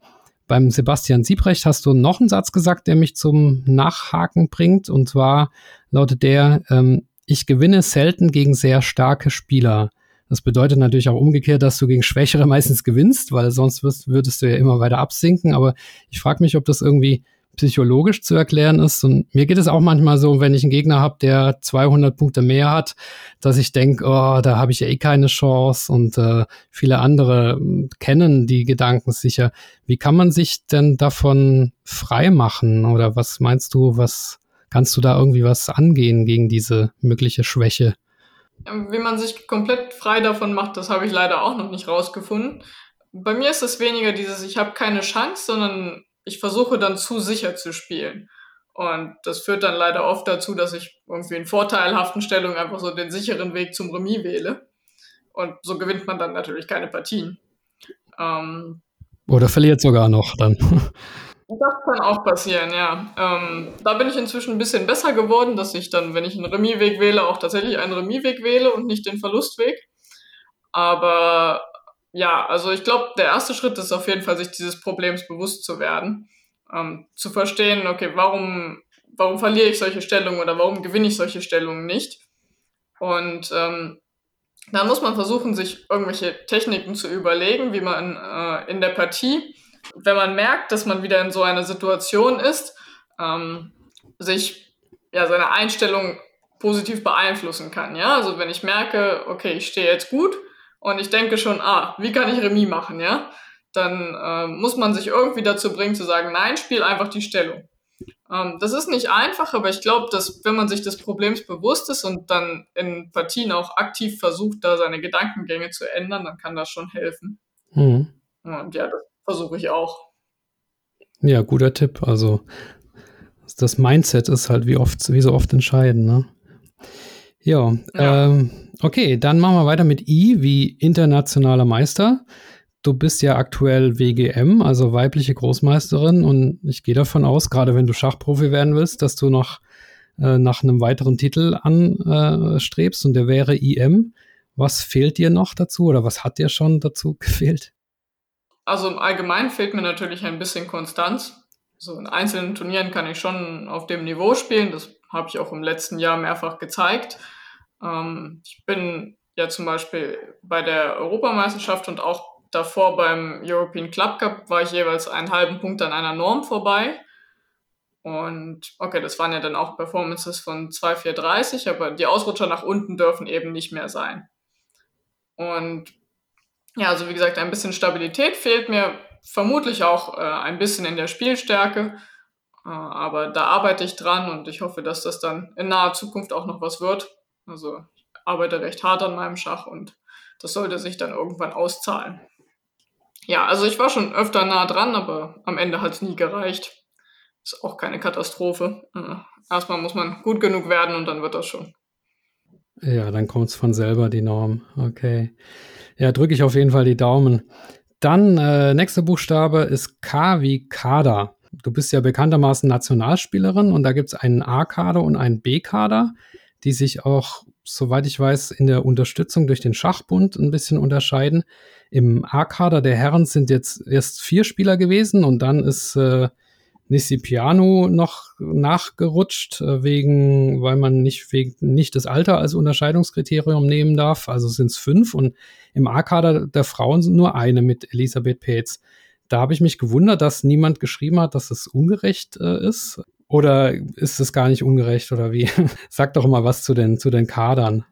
beim Sebastian Siebrecht hast du noch einen Satz gesagt, der mich zum Nachhaken bringt. Und zwar lautet der, ähm, ich gewinne selten gegen sehr starke Spieler. Das bedeutet natürlich auch umgekehrt, dass du gegen Schwächere meistens gewinnst, weil sonst wirst, würdest du ja immer weiter absinken. Aber ich frage mich, ob das irgendwie psychologisch zu erklären ist. Und mir geht es auch manchmal so, wenn ich einen Gegner habe, der 200 Punkte mehr hat, dass ich denke, oh, da habe ich ja eh keine Chance. Und äh, viele andere hm, kennen die Gedanken sicher. Wie kann man sich denn davon frei machen? Oder was meinst du, was kannst du da irgendwie was angehen gegen diese mögliche Schwäche? Wie man sich komplett frei davon macht, das habe ich leider auch noch nicht rausgefunden. Bei mir ist es weniger dieses, ich habe keine Chance, sondern ich versuche dann zu sicher zu spielen. Und das führt dann leider oft dazu, dass ich irgendwie in vorteilhaften Stellungen einfach so den sicheren Weg zum Remis wähle. Und so gewinnt man dann natürlich keine Partien. Ähm, Oder verliert sogar noch dann. Das kann auch passieren, ja. Ähm, da bin ich inzwischen ein bisschen besser geworden, dass ich dann, wenn ich einen Remisweg wähle, auch tatsächlich einen Remisweg wähle und nicht den Verlustweg. Aber ja, also ich glaube, der erste Schritt ist auf jeden Fall, sich dieses Problems bewusst zu werden. Ähm, zu verstehen, okay, warum, warum verliere ich solche Stellungen oder warum gewinne ich solche Stellungen nicht? Und ähm, dann muss man versuchen, sich irgendwelche Techniken zu überlegen, wie man äh, in der Partie, wenn man merkt, dass man wieder in so einer Situation ist, ähm, sich ja seine Einstellung positiv beeinflussen kann. Ja, also wenn ich merke, okay, ich stehe jetzt gut, und ich denke schon, ah, wie kann ich Remis machen, ja? Dann äh, muss man sich irgendwie dazu bringen zu sagen, nein, spiel einfach die Stellung. Ähm, das ist nicht einfach, aber ich glaube, dass wenn man sich des Problems bewusst ist und dann in Partien auch aktiv versucht, da seine Gedankengänge zu ändern, dann kann das schon helfen. Mhm. Und ja, das versuche ich auch. Ja, guter Tipp. Also das Mindset ist halt wie oft, wie so oft entscheidend, ne? Ja, ja. Ähm, okay, dann machen wir weiter mit I wie internationaler Meister. Du bist ja aktuell WGM, also weibliche Großmeisterin, und ich gehe davon aus, gerade wenn du Schachprofi werden willst, dass du noch äh, nach einem weiteren Titel anstrebst, äh, und der wäre IM. Was fehlt dir noch dazu oder was hat dir schon dazu gefehlt? Also im Allgemeinen fehlt mir natürlich ein bisschen Konstanz. So in einzelnen Turnieren kann ich schon auf dem Niveau spielen. Das habe ich auch im letzten Jahr mehrfach gezeigt. Ähm, ich bin ja zum Beispiel bei der Europameisterschaft und auch davor beim European Club Cup war ich jeweils einen halben Punkt an einer Norm vorbei. Und okay, das waren ja dann auch Performances von 2,430, aber die Ausrutscher nach unten dürfen eben nicht mehr sein. Und ja, also wie gesagt, ein bisschen Stabilität fehlt mir, vermutlich auch äh, ein bisschen in der Spielstärke. Äh, aber da arbeite ich dran und ich hoffe, dass das dann in naher Zukunft auch noch was wird. Also ich arbeite recht hart an meinem Schach und das sollte sich dann irgendwann auszahlen. Ja, also ich war schon öfter nah dran, aber am Ende hat es nie gereicht. Ist auch keine Katastrophe. Äh, erstmal muss man gut genug werden und dann wird das schon. Ja, dann kommt es von selber, die Norm. Okay. Ja, drücke ich auf jeden Fall die Daumen. Dann, äh, nächster Buchstabe ist K wie Kader. Du bist ja bekanntermaßen Nationalspielerin und da gibt es einen A-Kader und einen B-Kader, die sich auch, soweit ich weiß, in der Unterstützung durch den Schachbund ein bisschen unterscheiden. Im A-Kader der Herren sind jetzt erst vier Spieler gewesen und dann ist äh, Piano noch nachgerutscht, äh, wegen, weil man nicht, wegen, nicht das Alter als Unterscheidungskriterium nehmen darf. Also sind es fünf und im A-Kader der Frauen sind nur eine mit Elisabeth Petz da habe ich mich gewundert, dass niemand geschrieben hat, dass es ungerecht äh, ist. Oder ist es gar nicht ungerecht oder wie? Sag doch mal was zu den, zu den Kadern.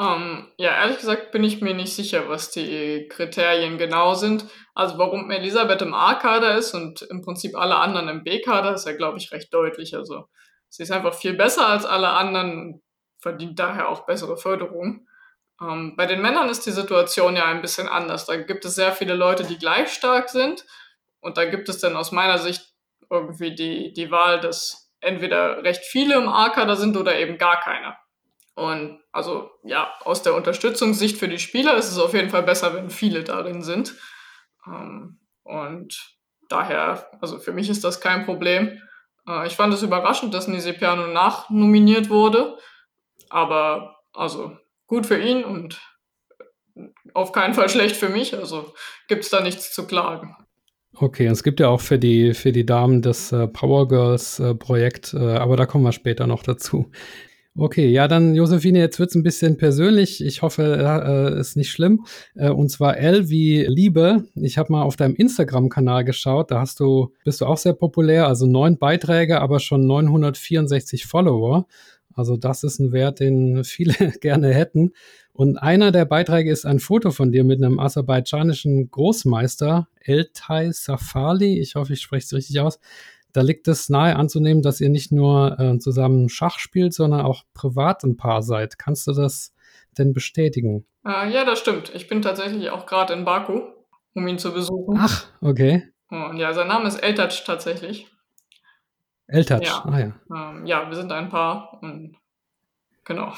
Ähm, ja, ehrlich gesagt bin ich mir nicht sicher, was die Kriterien genau sind. Also warum Elisabeth im A-Kader ist und im Prinzip alle anderen im B-Kader, ist ja, glaube ich, recht deutlich. Also sie ist einfach viel besser als alle anderen, verdient daher auch bessere Förderung. Ähm, bei den Männern ist die Situation ja ein bisschen anders. Da gibt es sehr viele Leute, die gleich stark sind und da gibt es dann aus meiner Sicht irgendwie die, die Wahl, dass entweder recht viele im A-Kader sind oder eben gar keiner. Und also ja, aus der Unterstützungssicht für die Spieler ist es auf jeden Fall besser, wenn viele darin sind. Ähm, und daher, also für mich ist das kein Problem. Äh, ich fand es überraschend, dass Nisi Piano nachnominiert wurde. Aber also gut für ihn und auf keinen Fall schlecht für mich. Also gibt es da nichts zu klagen. Okay, es gibt ja auch für die, für die Damen das äh, Power Girls äh, Projekt, äh, aber da kommen wir später noch dazu. Okay, ja, dann Josephine, jetzt wird's ein bisschen persönlich. Ich hoffe, äh, ist nicht schlimm. Äh, und zwar L wie Liebe. Ich habe mal auf deinem Instagram-Kanal geschaut. Da hast du, bist du auch sehr populär, also neun Beiträge, aber schon 964 Follower. Also das ist ein Wert, den viele gerne hätten. Und einer der Beiträge ist ein Foto von dir mit einem aserbaidschanischen Großmeister, Eltai Safali. Ich hoffe, ich spreche es richtig aus da liegt es nahe anzunehmen, dass ihr nicht nur äh, zusammen Schach spielt, sondern auch privat ein Paar seid. Kannst du das denn bestätigen? Äh, ja, das stimmt. Ich bin tatsächlich auch gerade in Baku, um ihn zu besuchen. Ach, okay. Und ja, sein Name ist Eltac tatsächlich. Eltac, ja. ah ja. Ähm, ja, wir sind ein Paar und genau.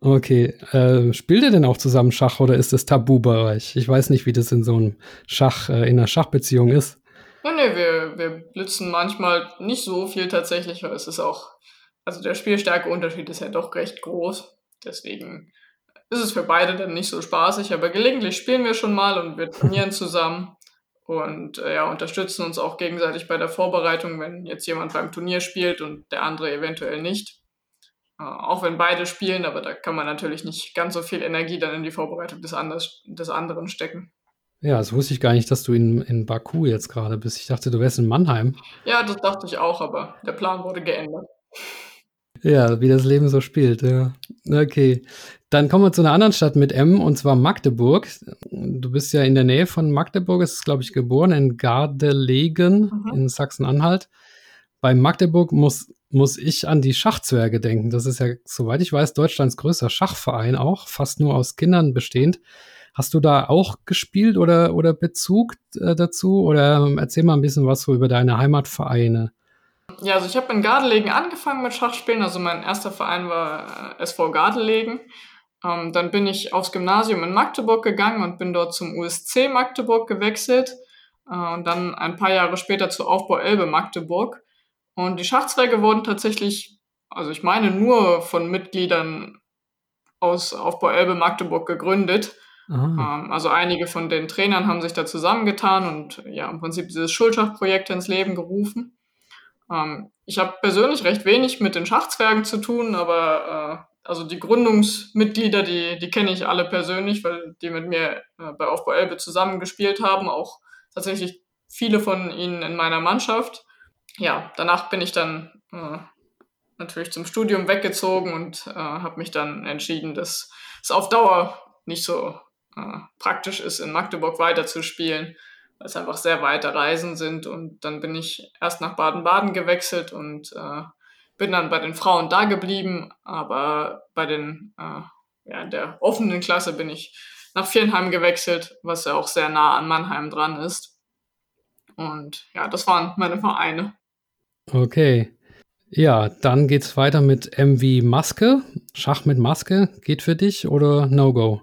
Okay, äh, spielt ihr denn auch zusammen Schach oder ist das tabu bei euch? Ich weiß nicht, wie das in so einem Schach, äh, in einer Schachbeziehung ist. Ja, nee, wir, wir blitzen manchmal nicht so viel tatsächlich, weil es ist auch, also der Spielstärkeunterschied ist ja doch recht groß. Deswegen ist es für beide dann nicht so spaßig, aber gelegentlich spielen wir schon mal und wir trainieren zusammen und äh, ja, unterstützen uns auch gegenseitig bei der Vorbereitung, wenn jetzt jemand beim Turnier spielt und der andere eventuell nicht. Äh, auch wenn beide spielen, aber da kann man natürlich nicht ganz so viel Energie dann in die Vorbereitung des, anders, des anderen stecken. Ja, das wusste ich gar nicht, dass du in, in Baku jetzt gerade bist. Ich dachte, du wärst in Mannheim. Ja, das dachte ich auch, aber der Plan wurde geändert. Ja, wie das Leben so spielt, ja. Okay. Dann kommen wir zu einer anderen Stadt mit M, und zwar Magdeburg. Du bist ja in der Nähe von Magdeburg, ist glaube ich, geboren in Gardelegen mhm. in Sachsen-Anhalt. Bei Magdeburg muss, muss ich an die Schachzwerge denken. Das ist ja, soweit ich weiß, Deutschlands größter Schachverein auch, fast nur aus Kindern bestehend. Hast du da auch gespielt oder, oder Bezug äh, dazu? Oder ähm, erzähl mal ein bisschen was so über deine Heimatvereine. Ja, also ich habe in Gardelegen angefangen mit Schachspielen. Also mein erster Verein war äh, SV Gardelegen. Ähm, dann bin ich aufs Gymnasium in Magdeburg gegangen und bin dort zum USC Magdeburg gewechselt. Äh, und dann ein paar Jahre später zu Aufbau Elbe Magdeburg. Und die Schachzweige wurden tatsächlich, also ich meine, nur von Mitgliedern aus Aufbau Elbe Magdeburg gegründet. Ähm, also einige von den Trainern haben sich da zusammengetan und ja, im Prinzip dieses Schulschachprojekt ins Leben gerufen. Ähm, ich habe persönlich recht wenig mit den Schachzwergen zu tun, aber äh, also die Gründungsmitglieder, die, die kenne ich alle persönlich, weil die mit mir äh, bei Aufbau Elbe zusammengespielt haben, auch tatsächlich viele von ihnen in meiner Mannschaft. Ja, danach bin ich dann äh, natürlich zum Studium weggezogen und äh, habe mich dann entschieden, dass es auf Dauer nicht so äh, praktisch ist, in Magdeburg weiterzuspielen, weil es einfach sehr weite Reisen sind. Und dann bin ich erst nach Baden-Baden gewechselt und äh, bin dann bei den Frauen da geblieben, aber bei den, äh, ja, der offenen Klasse bin ich nach Vierenheim gewechselt, was ja auch sehr nah an Mannheim dran ist. Und ja, das waren meine Vereine. Okay. Ja, dann geht's weiter mit MV Maske. Schach mit Maske geht für dich oder No-Go?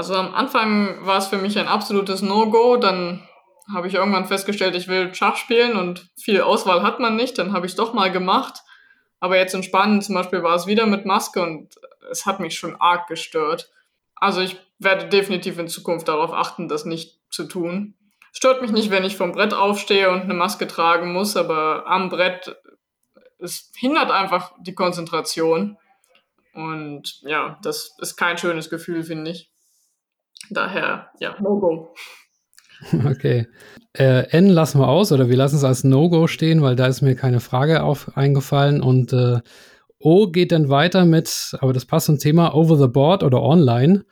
Also am Anfang war es für mich ein absolutes No-Go. Dann habe ich irgendwann festgestellt, ich will Schach spielen und viel Auswahl hat man nicht. Dann habe ich es doch mal gemacht. Aber jetzt in Spanien zum Beispiel war es wieder mit Maske und es hat mich schon arg gestört. Also ich werde definitiv in Zukunft darauf achten, das nicht zu tun. Stört mich nicht, wenn ich vom Brett aufstehe und eine Maske tragen muss, aber am Brett, es hindert einfach die Konzentration. Und ja, das ist kein schönes Gefühl, finde ich. Daher, ja, No-Go. Okay. Äh, N lassen wir aus oder wir lassen es als No-Go stehen, weil da ist mir keine Frage auf eingefallen. Und äh, O geht dann weiter mit, aber das passt zum Thema Over the Board oder Online.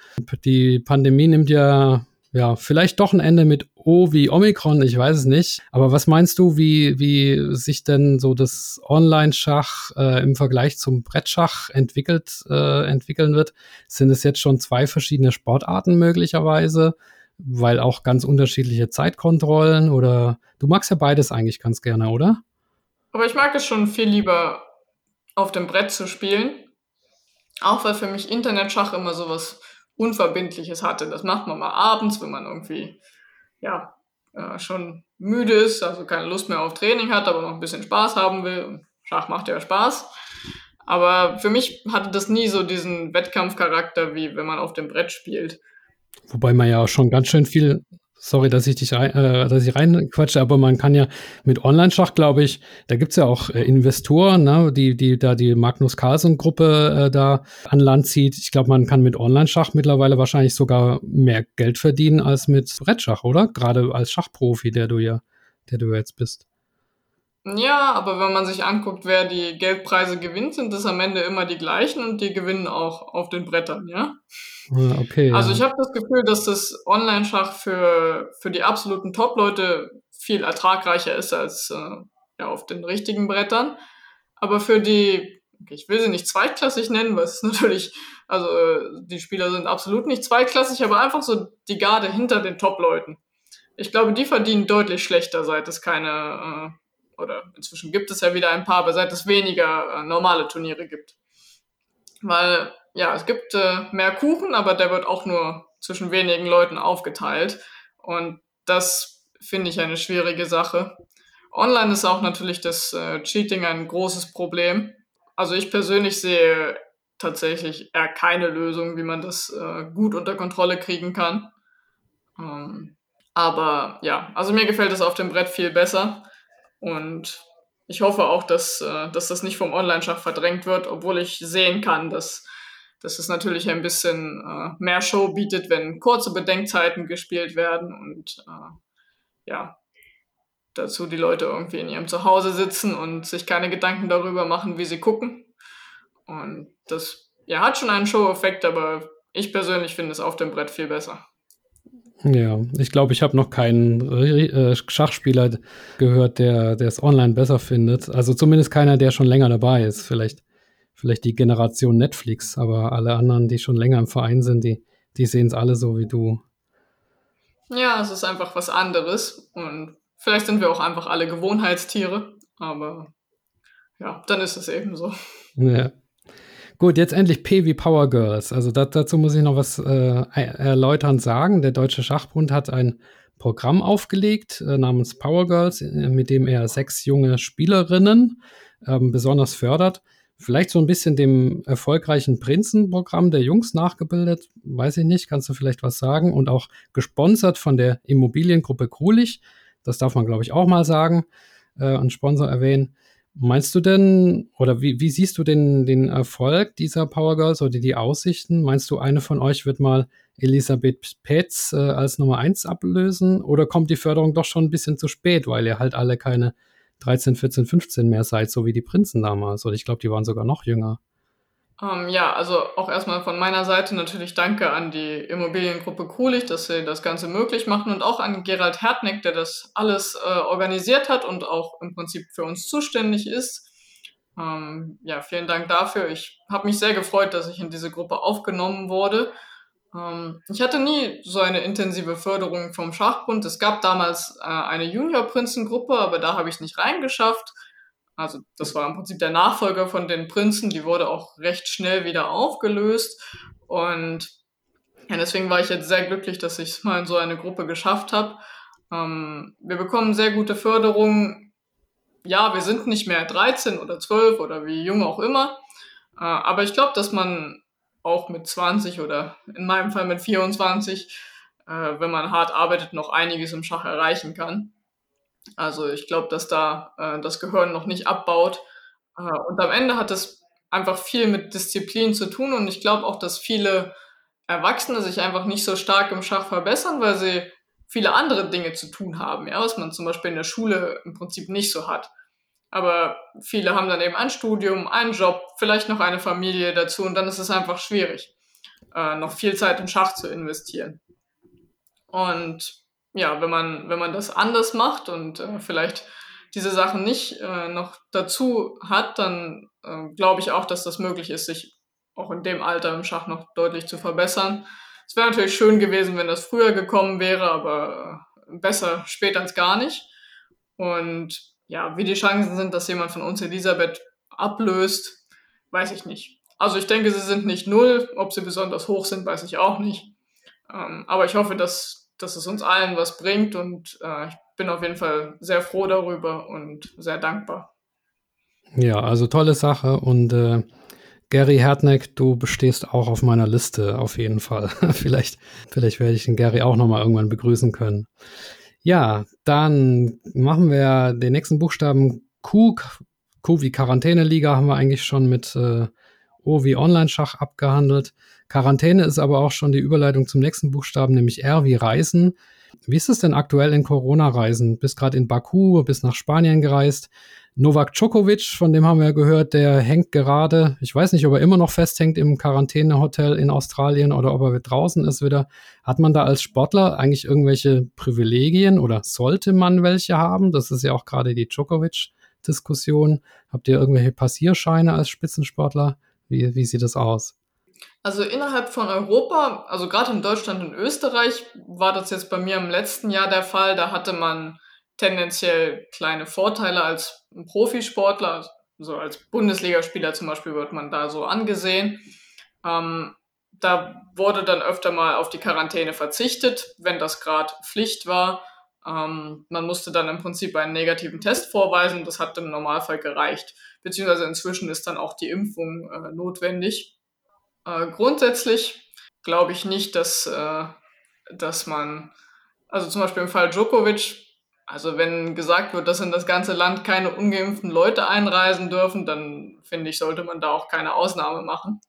Die Pandemie nimmt ja ja, vielleicht doch ein Ende mit O wie Omikron, ich weiß es nicht. Aber was meinst du, wie, wie sich denn so das Online-Schach äh, im Vergleich zum Brettschach entwickelt, äh, entwickeln wird? Sind es jetzt schon zwei verschiedene Sportarten möglicherweise? Weil auch ganz unterschiedliche Zeitkontrollen oder du magst ja beides eigentlich ganz gerne, oder? Aber ich mag es schon viel lieber auf dem Brett zu spielen. Auch weil für mich Internetschach immer sowas Unverbindliches hatte. Das macht man mal abends, wenn man irgendwie, ja, äh, schon müde ist, also keine Lust mehr auf Training hat, aber noch ein bisschen Spaß haben will. Und Schach macht ja Spaß. Aber für mich hatte das nie so diesen Wettkampfcharakter, wie wenn man auf dem Brett spielt. Wobei man ja auch schon ganz schön viel, sorry, dass ich dich rein, äh, dass ich reinquatsche, aber man kann ja mit Online-Schach, glaube ich, da gibt's ja auch äh, Investoren, ne, die, die da die Magnus Carlsen-Gruppe äh, da an Land zieht. Ich glaube, man kann mit Online-Schach mittlerweile wahrscheinlich sogar mehr Geld verdienen als mit Brettschach, oder? Gerade als Schachprofi, der du ja, der du jetzt bist. Ja, aber wenn man sich anguckt, wer die Geldpreise gewinnt, sind es am Ende immer die gleichen und die gewinnen auch auf den Brettern, ja? Okay. Also ich habe das Gefühl, dass das Online-Schach für, für die absoluten Top-Leute viel ertragreicher ist als äh, ja, auf den richtigen Brettern. Aber für die, ich will sie nicht zweitklassig nennen, weil es natürlich, also äh, die Spieler sind absolut nicht zweitklassig, aber einfach so die Garde hinter den Top-Leuten. Ich glaube, die verdienen deutlich schlechter, seit es keine äh, oder inzwischen gibt es ja wieder ein paar, aber seit es weniger äh, normale Turniere gibt. Weil, ja, es gibt äh, mehr Kuchen, aber der wird auch nur zwischen wenigen Leuten aufgeteilt. Und das finde ich eine schwierige Sache. Online ist auch natürlich das äh, Cheating ein großes Problem. Also ich persönlich sehe tatsächlich eher keine Lösung, wie man das äh, gut unter Kontrolle kriegen kann. Ähm, aber ja, also mir gefällt es auf dem Brett viel besser. Und ich hoffe auch, dass, äh, dass das nicht vom Online-Schach verdrängt wird, obwohl ich sehen kann, dass, dass es natürlich ein bisschen äh, mehr Show bietet, wenn kurze Bedenkzeiten gespielt werden und äh, ja, dazu die Leute irgendwie in ihrem Zuhause sitzen und sich keine Gedanken darüber machen, wie sie gucken. Und das ja, hat schon einen Show-Effekt, aber ich persönlich finde es auf dem Brett viel besser. Ja, ich glaube, ich habe noch keinen äh, Schachspieler gehört, der es online besser findet. Also zumindest keiner, der schon länger dabei ist. Vielleicht, vielleicht die Generation Netflix, aber alle anderen, die schon länger im Verein sind, die, die sehen es alle so wie du. Ja, es ist einfach was anderes. Und vielleicht sind wir auch einfach alle Gewohnheitstiere, aber ja, dann ist es eben so. Ja. Gut, jetzt endlich P wie Power Girls. Also dat, dazu muss ich noch was äh, erläutern sagen. Der Deutsche Schachbund hat ein Programm aufgelegt äh, namens Power Girls, äh, mit dem er sechs junge Spielerinnen ähm, besonders fördert. Vielleicht so ein bisschen dem erfolgreichen Prinzenprogramm der Jungs nachgebildet, weiß ich nicht, kannst du vielleicht was sagen? Und auch gesponsert von der Immobiliengruppe Krulich. Das darf man, glaube ich, auch mal sagen, äh, einen Sponsor erwähnen. Meinst du denn, oder wie, wie siehst du den, den Erfolg dieser Power Girls oder die Aussichten? Meinst du, eine von euch wird mal Elisabeth Petz äh, als Nummer eins ablösen? Oder kommt die Förderung doch schon ein bisschen zu spät, weil ihr halt alle keine 13, 14, 15 mehr seid, so wie die Prinzen damals? Oder ich glaube, die waren sogar noch jünger. Ähm, ja, also auch erstmal von meiner Seite natürlich danke an die Immobiliengruppe Krulich, dass sie das Ganze möglich machen und auch an Gerald Hertneck, der das alles äh, organisiert hat und auch im Prinzip für uns zuständig ist. Ähm, ja, vielen Dank dafür. Ich habe mich sehr gefreut, dass ich in diese Gruppe aufgenommen wurde. Ähm, ich hatte nie so eine intensive Förderung vom Schachbund. Es gab damals äh, eine Junior-Prinzengruppe, aber da habe ich nicht reingeschafft. Also das war im Prinzip der Nachfolger von den Prinzen, die wurde auch recht schnell wieder aufgelöst. Und ja, deswegen war ich jetzt sehr glücklich, dass ich es mal in so eine Gruppe geschafft habe. Ähm, wir bekommen sehr gute Förderung. Ja, wir sind nicht mehr 13 oder 12 oder wie jung auch immer. Äh, aber ich glaube, dass man auch mit 20 oder in meinem Fall mit 24, äh, wenn man hart arbeitet, noch einiges im Schach erreichen kann. Also ich glaube, dass da äh, das Gehirn noch nicht abbaut. Äh, und am Ende hat es einfach viel mit Disziplin zu tun. Und ich glaube auch, dass viele Erwachsene sich einfach nicht so stark im Schach verbessern, weil sie viele andere Dinge zu tun haben, ja, was man zum Beispiel in der Schule im Prinzip nicht so hat. Aber viele haben dann eben ein Studium, einen Job, vielleicht noch eine Familie dazu und dann ist es einfach schwierig, äh, noch viel Zeit in Schach zu investieren. Und ja, wenn man, wenn man das anders macht und äh, vielleicht diese Sachen nicht äh, noch dazu hat, dann äh, glaube ich auch, dass das möglich ist, sich auch in dem Alter im Schach noch deutlich zu verbessern. Es wäre natürlich schön gewesen, wenn das früher gekommen wäre, aber äh, besser später als gar nicht. Und ja, wie die Chancen sind, dass jemand von uns Elisabeth ablöst, weiß ich nicht. Also ich denke, sie sind nicht null. Ob sie besonders hoch sind, weiß ich auch nicht. Ähm, aber ich hoffe, dass dass es uns allen was bringt und äh, ich bin auf jeden Fall sehr froh darüber und sehr dankbar. Ja, also tolle Sache und äh, Gary Hartneck, du bestehst auch auf meiner Liste, auf jeden Fall. vielleicht, vielleicht werde ich den Gary auch nochmal irgendwann begrüßen können. Ja, dann machen wir den nächsten Buchstaben Q. Q wie Quarantäneliga haben wir eigentlich schon mit äh, O wie Online-Schach abgehandelt. Quarantäne ist aber auch schon die Überleitung zum nächsten Buchstaben, nämlich R wie Reisen. Wie ist es denn aktuell in Corona-Reisen? Bist gerade in Baku, bist nach Spanien gereist. Novak Djokovic, von dem haben wir gehört, der hängt gerade, ich weiß nicht, ob er immer noch festhängt im Quarantänehotel in Australien oder ob er draußen ist wieder. Hat man da als Sportler eigentlich irgendwelche Privilegien oder sollte man welche haben? Das ist ja auch gerade die Djokovic-Diskussion. Habt ihr irgendwelche Passierscheine als Spitzensportler? Wie, wie sieht das aus? Also innerhalb von Europa, also gerade in Deutschland und Österreich, war das jetzt bei mir im letzten Jahr der Fall. Da hatte man tendenziell kleine Vorteile als Profisportler. So als Bundesligaspieler zum Beispiel wird man da so angesehen. Ähm, da wurde dann öfter mal auf die Quarantäne verzichtet, wenn das gerade Pflicht war. Ähm, man musste dann im Prinzip einen negativen Test vorweisen. Das hat im Normalfall gereicht. Beziehungsweise inzwischen ist dann auch die Impfung äh, notwendig. Äh, grundsätzlich glaube ich nicht, dass, äh, dass man, also zum Beispiel im Fall Djokovic, also wenn gesagt wird, dass in das ganze Land keine ungeimpften Leute einreisen dürfen, dann finde ich, sollte man da auch keine Ausnahme machen.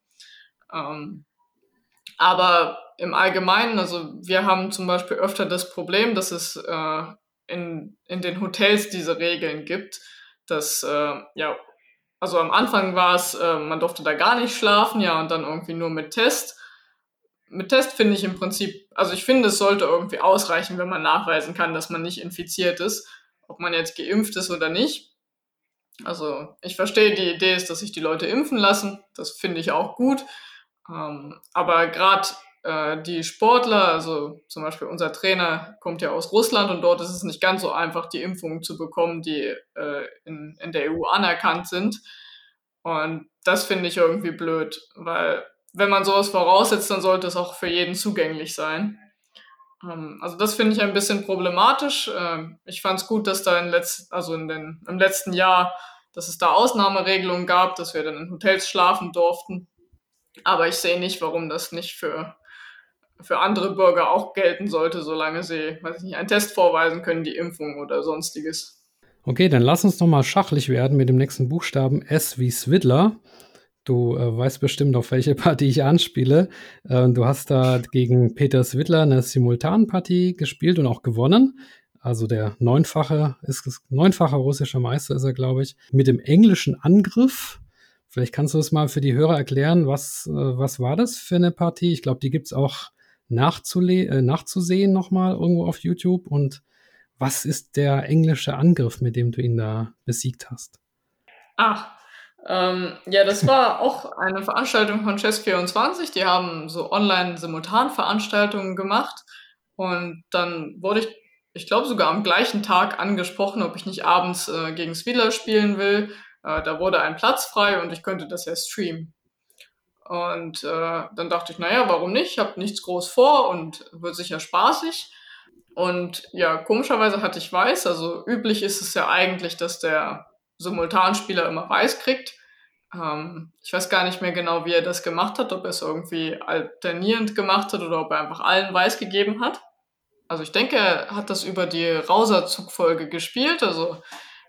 Ähm, aber im Allgemeinen, also wir haben zum Beispiel öfter das Problem, dass es äh, in, in den Hotels diese Regeln gibt, dass äh, ja also am Anfang war es, äh, man durfte da gar nicht schlafen, ja, und dann irgendwie nur mit Test. Mit Test finde ich im Prinzip, also ich finde, es sollte irgendwie ausreichen, wenn man nachweisen kann, dass man nicht infiziert ist, ob man jetzt geimpft ist oder nicht. Also ich verstehe, die Idee ist, dass sich die Leute impfen lassen. Das finde ich auch gut. Ähm, aber gerade äh, die Sportler, also zum Beispiel unser Trainer kommt ja aus Russland und dort ist es nicht ganz so einfach, die Impfungen zu bekommen, die äh, in, in der EU anerkannt sind. Und das finde ich irgendwie blöd, weil wenn man sowas voraussetzt, dann sollte es auch für jeden zugänglich sein. Ähm, also das finde ich ein bisschen problematisch. Ähm, ich fand es gut, dass da in letzt, also in den, im letzten Jahr, dass es da Ausnahmeregelungen gab, dass wir dann in Hotels schlafen durften. Aber ich sehe nicht, warum das nicht für für andere Bürger auch gelten sollte, solange sie, weiß ich nicht, einen Test vorweisen können, die Impfung oder sonstiges. Okay, dann lass uns noch mal schachlich werden mit dem nächsten Buchstaben S wie Swidler. Du äh, weißt bestimmt, auf welche Partie ich anspiele. Äh, du hast da gegen Peter Swidler eine Simultanpartie gespielt und auch gewonnen. Also der neunfache ist neunfacher russischer Meister ist er, glaube ich, mit dem englischen Angriff. Vielleicht kannst du es mal für die Hörer erklären, was, äh, was war das für eine Partie? Ich glaube, die gibt es auch nachzule äh, nachzusehen nochmal irgendwo auf YouTube? Und was ist der englische Angriff, mit dem du ihn da besiegt hast? Ach, ähm, ja, das war auch eine Veranstaltung von Chess24. Die haben so Online-Simultan-Veranstaltungen gemacht. Und dann wurde ich, ich glaube, sogar am gleichen Tag angesprochen, ob ich nicht abends äh, gegen Swidler spielen will. Äh, da wurde ein Platz frei und ich könnte das ja streamen. Und äh, dann dachte ich, naja, warum nicht? Ich habe nichts groß vor und wird sicher spaßig. Und ja, komischerweise hatte ich weiß. Also üblich ist es ja eigentlich, dass der Simultanspieler immer weiß kriegt. Ähm, ich weiß gar nicht mehr genau, wie er das gemacht hat, ob er es irgendwie alternierend gemacht hat oder ob er einfach allen weiß gegeben hat. Also ich denke, er hat das über die Rauser-Zugfolge gespielt. Also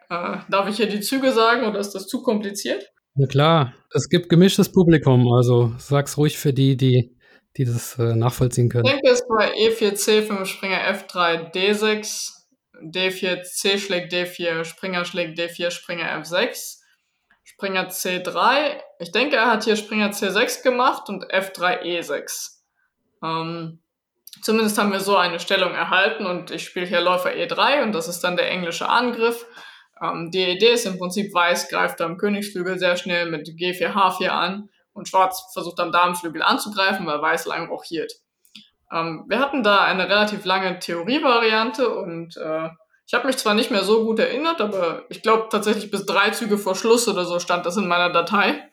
äh, darf ich hier die Züge sagen oder ist das zu kompliziert? Na klar, es gibt gemischtes Publikum, also sag's ruhig für die, die, die das äh, nachvollziehen können. Ich denke, es war E4, C5, Springer F3, D6, D4, C schlägt D4, Springer schlägt D4, Springer F6, Springer C3. Ich denke, er hat hier Springer C6 gemacht und F3, E6. Ähm, zumindest haben wir so eine Stellung erhalten und ich spiele hier Läufer E3 und das ist dann der englische Angriff. Ähm, die Idee ist im Prinzip, Weiß greift am Königsflügel sehr schnell mit G4, H4 an und Schwarz versucht am Damenflügel anzugreifen, weil Weiß lang rochiert. Ähm, wir hatten da eine relativ lange Theorievariante und äh, ich habe mich zwar nicht mehr so gut erinnert, aber ich glaube tatsächlich bis drei Züge vor Schluss oder so stand das in meiner Datei.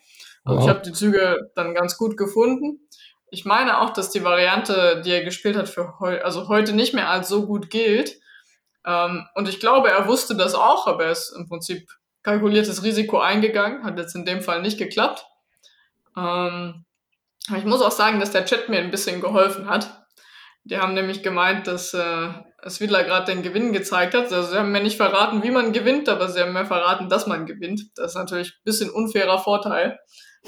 Also wow. ich habe die Züge dann ganz gut gefunden. Ich meine auch, dass die Variante, die er gespielt hat, für heu also heute nicht mehr als so gut gilt. Ähm, und ich glaube, er wusste das auch, aber er ist im Prinzip kalkuliertes Risiko eingegangen, hat jetzt in dem Fall nicht geklappt. Ähm, ich muss auch sagen, dass der Chat mir ein bisschen geholfen hat. Die haben nämlich gemeint, dass äh, Swidler gerade den Gewinn gezeigt hat. Also sie haben mir nicht verraten, wie man gewinnt, aber sie haben mir verraten, dass man gewinnt. Das ist natürlich ein bisschen unfairer Vorteil.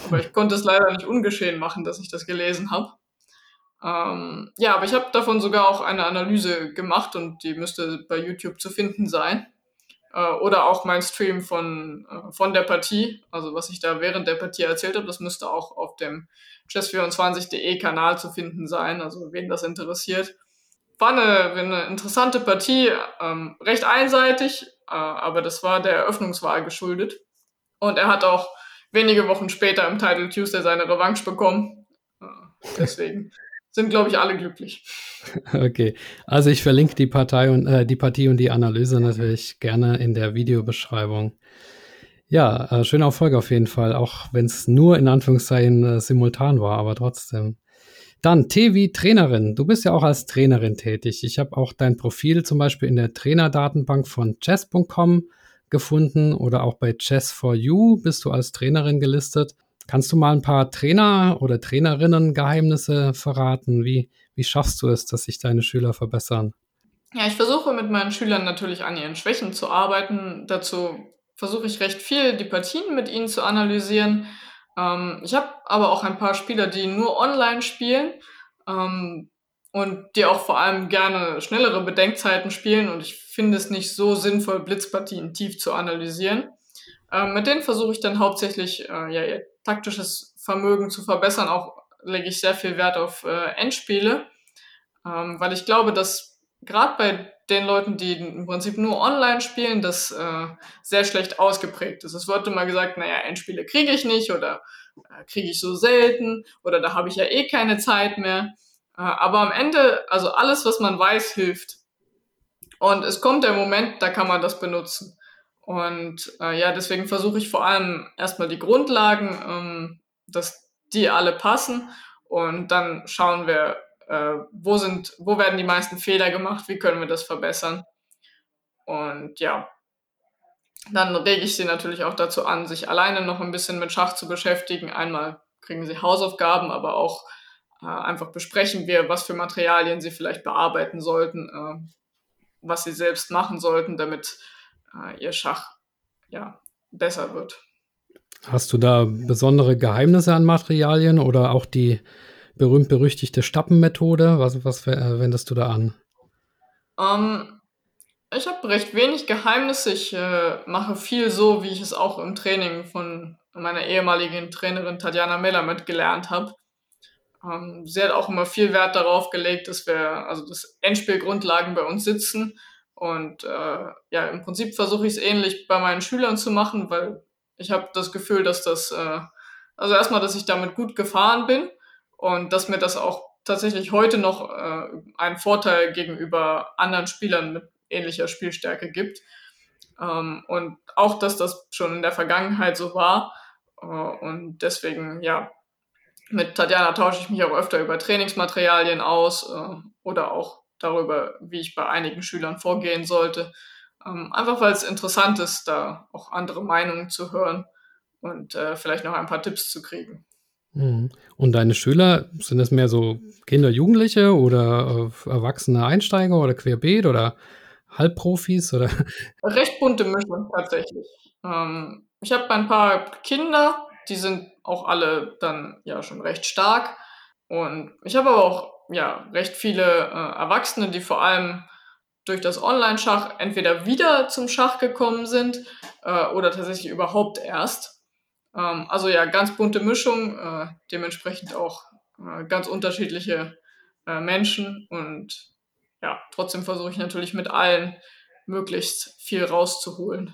Aber ich konnte es leider nicht ungeschehen machen, dass ich das gelesen habe. Ähm, ja, aber ich habe davon sogar auch eine Analyse gemacht und die müsste bei YouTube zu finden sein. Äh, oder auch mein Stream von, äh, von der Partie, also was ich da während der Partie erzählt habe, das müsste auch auf dem chess24.de Kanal zu finden sein, also wen das interessiert. War eine, eine interessante Partie, ähm, recht einseitig, äh, aber das war der Eröffnungswahl geschuldet. Und er hat auch wenige Wochen später im Title Tuesday seine Revanche bekommen. Äh, deswegen sind, glaube ich, alle glücklich. Okay, also ich verlinke die Partei und äh, die Partie und die Analyse natürlich gerne in der Videobeschreibung. Ja, äh, schöner Erfolg auf jeden Fall, auch wenn es nur in Anführungszeichen äh, simultan war, aber trotzdem. Dann T wie Trainerin. Du bist ja auch als Trainerin tätig. Ich habe auch dein Profil zum Beispiel in der Trainerdatenbank von chess.com gefunden oder auch bei Chess4U bist du als Trainerin gelistet. Kannst du mal ein paar Trainer oder Trainerinnen Geheimnisse verraten? Wie, wie schaffst du es, dass sich deine Schüler verbessern? Ja, ich versuche mit meinen Schülern natürlich an ihren Schwächen zu arbeiten. Dazu versuche ich recht viel, die Partien mit ihnen zu analysieren. Ähm, ich habe aber auch ein paar Spieler, die nur online spielen ähm, und die auch vor allem gerne schnellere Bedenkzeiten spielen. Und ich finde es nicht so sinnvoll, Blitzpartien tief zu analysieren. Ähm, mit denen versuche ich dann hauptsächlich äh, ja, taktisches Vermögen zu verbessern. Auch lege ich sehr viel Wert auf äh, Endspiele, ähm, weil ich glaube, dass gerade bei den Leuten, die im Prinzip nur online spielen, das äh, sehr schlecht ausgeprägt ist. Es wird immer gesagt, naja, Endspiele kriege ich nicht oder äh, kriege ich so selten oder da habe ich ja eh keine Zeit mehr. Äh, aber am Ende, also alles, was man weiß, hilft. Und es kommt der Moment, da kann man das benutzen. Und äh, ja, deswegen versuche ich vor allem erstmal die Grundlagen, ähm, dass die alle passen. Und dann schauen wir, äh, wo sind, wo werden die meisten Fehler gemacht, wie können wir das verbessern. Und ja, dann rege ich sie natürlich auch dazu an, sich alleine noch ein bisschen mit Schach zu beschäftigen. Einmal kriegen sie Hausaufgaben, aber auch äh, einfach besprechen wir, was für Materialien sie vielleicht bearbeiten sollten, äh, was sie selbst machen sollten, damit äh, ihr Schach ja, besser wird. Hast du da besondere Geheimnisse an Materialien oder auch die berühmt-berüchtigte Stappenmethode? Was, was äh, wendest du da an? Um, ähm, ich habe recht wenig Geheimnisse. Ich äh, mache viel so, wie ich es auch im Training von meiner ehemaligen Trainerin Tatjana Melamed gelernt habe. Ähm, sie hat auch immer viel Wert darauf gelegt, dass wir, also das Endspielgrundlagen bei uns sitzen und äh, ja, im Prinzip versuche ich es ähnlich bei meinen Schülern zu machen, weil ich habe das Gefühl, dass das, äh, also erstmal, dass ich damit gut gefahren bin und dass mir das auch tatsächlich heute noch äh, einen Vorteil gegenüber anderen Spielern mit ähnlicher Spielstärke gibt. Ähm, und auch, dass das schon in der Vergangenheit so war. Äh, und deswegen, ja, mit Tatjana tausche ich mich auch öfter über Trainingsmaterialien aus äh, oder auch darüber, wie ich bei einigen Schülern vorgehen sollte. Ähm, einfach weil es interessant ist, da auch andere Meinungen zu hören und äh, vielleicht noch ein paar Tipps zu kriegen. Mhm. Und deine Schüler, sind das mehr so Kinder, Jugendliche oder äh, erwachsene Einsteiger oder Querbeet oder Halbprofis oder? Recht bunte Mischung tatsächlich. Ähm, ich habe ein paar Kinder, die sind auch alle dann ja schon recht stark. Und ich habe aber auch ja, recht viele äh, Erwachsene, die vor allem durch das Online-Schach entweder wieder zum Schach gekommen sind äh, oder tatsächlich überhaupt erst. Ähm, also ja, ganz bunte Mischung, äh, dementsprechend auch äh, ganz unterschiedliche äh, Menschen und ja, trotzdem versuche ich natürlich mit allen möglichst viel rauszuholen.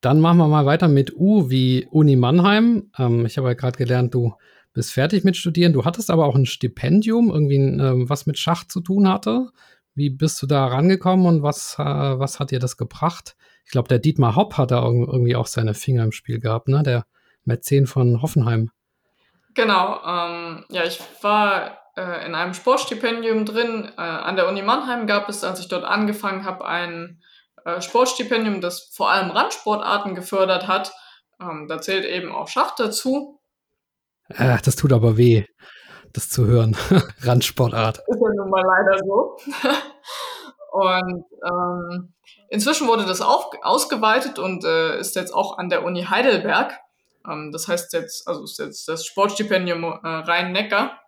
Dann machen wir mal weiter mit U wie Uni Mannheim. Ähm, ich habe ja gerade gelernt, du bist fertig mit Studieren. Du hattest aber auch ein Stipendium, irgendwie ähm, was mit Schach zu tun hatte. Wie bist du da rangekommen und was, äh, was hat dir das gebracht? Ich glaube, der Dietmar Hopp hat da irgendwie auch seine Finger im Spiel gehabt, ne? Der Mäzen von Hoffenheim. Genau, ähm, ja, ich war äh, in einem Sportstipendium drin. Äh, an der Uni Mannheim gab es, als ich dort angefangen habe, ein äh, Sportstipendium, das vor allem Randsportarten gefördert hat. Ähm, da zählt eben auch Schach dazu. Äh, das tut aber weh, das zu hören. Randsportart. Ist ja nun mal leider so. und ähm, inzwischen wurde das auch ausgeweitet und äh, ist jetzt auch an der Uni Heidelberg. Ähm, das heißt jetzt, also ist jetzt das Sportstipendium äh, Rhein-Neckar.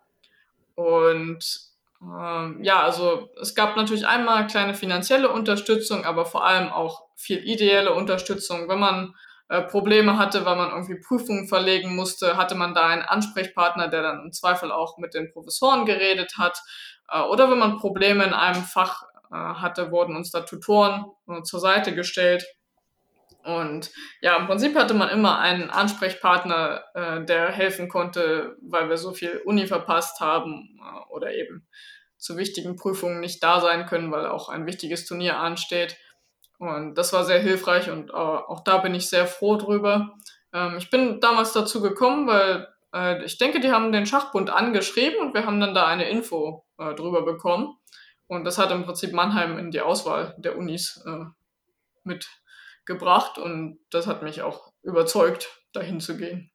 Und ähm, ja, also es gab natürlich einmal kleine finanzielle Unterstützung, aber vor allem auch viel ideelle Unterstützung. Wenn man äh, Probleme hatte, weil man irgendwie Prüfungen verlegen musste, hatte man da einen Ansprechpartner, der dann im Zweifel auch mit den Professoren geredet hat. Äh, oder wenn man Probleme in einem Fach äh, hatte, wurden uns da Tutoren zur Seite gestellt. Und ja, im Prinzip hatte man immer einen Ansprechpartner, der helfen konnte, weil wir so viel Uni verpasst haben oder eben zu wichtigen Prüfungen nicht da sein können, weil auch ein wichtiges Turnier ansteht. Und das war sehr hilfreich und äh, auch da bin ich sehr froh drüber. Ähm, ich bin damals dazu gekommen, weil äh, ich denke, die haben den Schachbund angeschrieben und wir haben dann da eine Info äh, drüber bekommen. Und das hat im Prinzip Mannheim in die Auswahl der Unis äh, mit gebracht und das hat mich auch überzeugt, dahin zu gehen.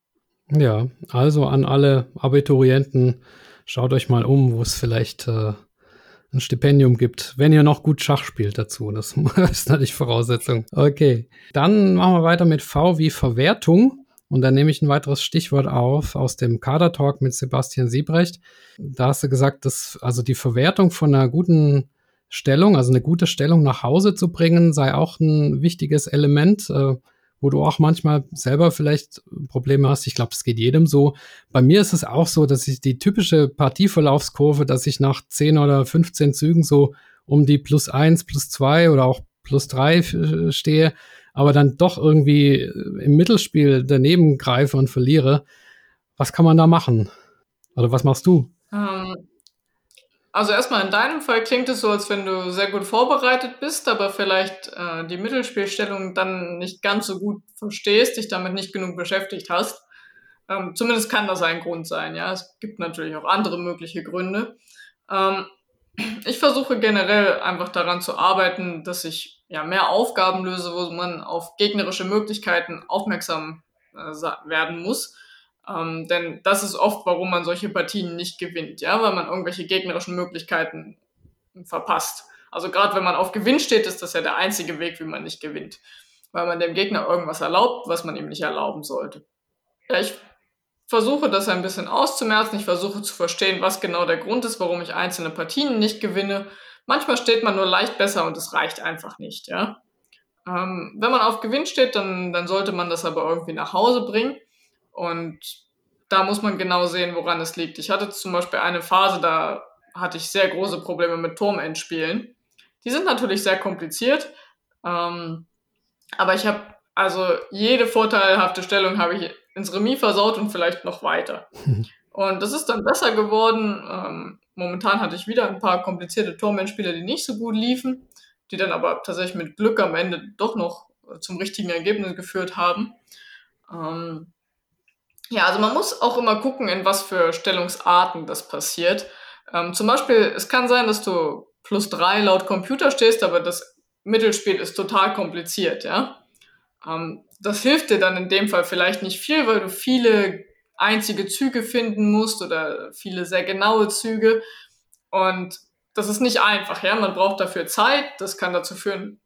Ja, also an alle Abiturienten, schaut euch mal um, wo es vielleicht äh, ein Stipendium gibt, wenn ihr noch gut Schach spielt dazu. Das ist natürlich Voraussetzung. Okay, dann machen wir weiter mit V wie Verwertung. Und dann nehme ich ein weiteres Stichwort auf aus dem Kader-Talk mit Sebastian Siebrecht. Da hast du gesagt, dass also die Verwertung von einer guten Stellung, also eine gute Stellung nach Hause zu bringen, sei auch ein wichtiges Element, äh, wo du auch manchmal selber vielleicht Probleme hast. Ich glaube, es geht jedem so. Bei mir ist es auch so, dass ich die typische Partieverlaufskurve, dass ich nach 10 oder 15 Zügen so um die plus eins, plus zwei oder auch plus drei äh, stehe, aber dann doch irgendwie im Mittelspiel daneben greife und verliere. Was kann man da machen? Oder was machst du? Ähm, also erstmal in deinem Fall klingt es so, als wenn du sehr gut vorbereitet bist, aber vielleicht äh, die Mittelspielstellung dann nicht ganz so gut verstehst, dich damit nicht genug beschäftigt hast. Ähm, zumindest kann das ein Grund sein, ja. Es gibt natürlich auch andere mögliche Gründe. Ähm, ich versuche generell einfach daran zu arbeiten, dass ich ja mehr Aufgaben löse, wo man auf gegnerische Möglichkeiten aufmerksam äh, werden muss ähm, denn das ist oft, warum man solche Partien nicht gewinnt, ja, weil man irgendwelche gegnerischen Möglichkeiten verpasst. Also gerade wenn man auf Gewinn steht, ist das ja der einzige Weg, wie man nicht gewinnt. Weil man dem Gegner irgendwas erlaubt, was man ihm nicht erlauben sollte. Ja, ich versuche das ein bisschen auszumerzen. Ich versuche zu verstehen, was genau der Grund ist, warum ich einzelne Partien nicht gewinne. Manchmal steht man nur leicht besser und es reicht einfach nicht, ja. Ähm, wenn man auf Gewinn steht, dann, dann sollte man das aber irgendwie nach Hause bringen. Und da muss man genau sehen, woran es liegt. Ich hatte zum Beispiel eine Phase, da hatte ich sehr große Probleme mit Turmendspielen. Die sind natürlich sehr kompliziert, ähm, aber ich habe also jede vorteilhafte Stellung habe ich ins Remis versaut und vielleicht noch weiter. Und das ist dann besser geworden. Ähm, momentan hatte ich wieder ein paar komplizierte Turmendspiele, die nicht so gut liefen, die dann aber tatsächlich mit Glück am Ende doch noch zum richtigen Ergebnis geführt haben. Ähm, ja, also man muss auch immer gucken, in was für Stellungsarten das passiert. Ähm, zum Beispiel, es kann sein, dass du plus drei laut Computer stehst, aber das Mittelspiel ist total kompliziert, ja. Ähm, das hilft dir dann in dem Fall vielleicht nicht viel, weil du viele einzige Züge finden musst oder viele sehr genaue Züge. Und das ist nicht einfach, ja. Man braucht dafür Zeit. Das kann dazu führen,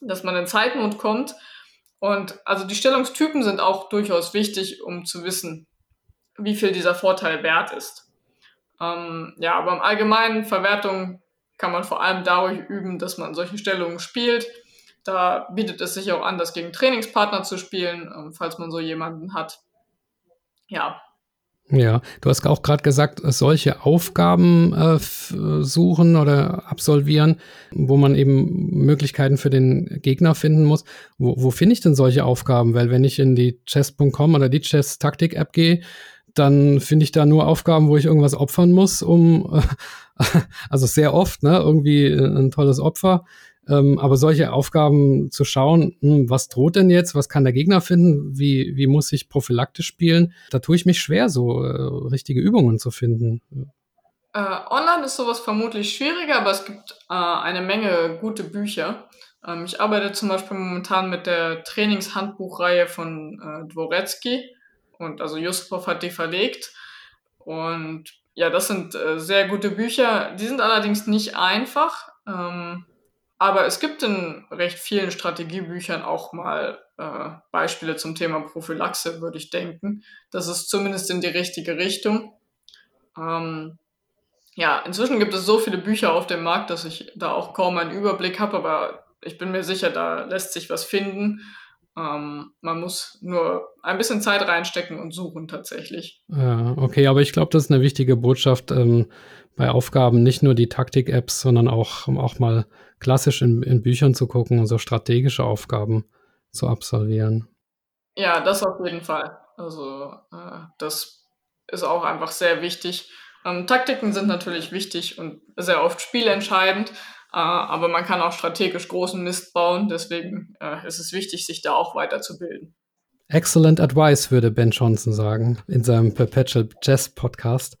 dass man in Zeitnot kommt. Und also die Stellungstypen sind auch durchaus wichtig, um zu wissen, wie viel dieser Vorteil wert ist. Ähm, ja, aber im Allgemeinen Verwertung kann man vor allem dadurch üben, dass man solche Stellungen spielt. Da bietet es sich auch an, das gegen Trainingspartner zu spielen, ähm, falls man so jemanden hat. Ja, ja, du hast auch gerade gesagt, solche Aufgaben äh, suchen oder absolvieren, wo man eben Möglichkeiten für den Gegner finden muss. Wo, wo finde ich denn solche Aufgaben? Weil wenn ich in die chess.com oder die Chess-Taktik-App gehe, dann finde ich da nur Aufgaben, wo ich irgendwas opfern muss, um, also sehr oft, ne, irgendwie ein tolles Opfer. Ähm, aber solche Aufgaben zu schauen, hm, was droht denn jetzt, was kann der Gegner finden, wie, wie muss ich prophylaktisch spielen, da tue ich mich schwer, so äh, richtige Übungen zu finden. Äh, online ist sowas vermutlich schwieriger, aber es gibt äh, eine Menge gute Bücher. Ähm, ich arbeite zum Beispiel momentan mit der Trainingshandbuchreihe von äh, Dworetzky und also Yusupov hat die verlegt. Und ja, das sind äh, sehr gute Bücher. Die sind allerdings nicht einfach. Ähm, aber es gibt in recht vielen Strategiebüchern auch mal äh, Beispiele zum Thema Prophylaxe, würde ich denken. Das ist zumindest in die richtige Richtung. Ähm, ja, inzwischen gibt es so viele Bücher auf dem Markt, dass ich da auch kaum einen Überblick habe, aber ich bin mir sicher, da lässt sich was finden. Ähm, man muss nur ein bisschen Zeit reinstecken und suchen tatsächlich. Ja, okay, aber ich glaube, das ist eine wichtige Botschaft ähm, bei Aufgaben, nicht nur die Taktik-Apps, sondern auch, auch mal klassisch in, in Büchern zu gucken und so strategische Aufgaben zu absolvieren. Ja, das auf jeden Fall. Also äh, das ist auch einfach sehr wichtig. Ähm, Taktiken sind natürlich wichtig und sehr oft spielentscheidend, äh, aber man kann auch strategisch großen Mist bauen. Deswegen äh, ist es wichtig, sich da auch weiterzubilden. Excellent Advice, würde Ben Johnson sagen in seinem Perpetual Chess Podcast.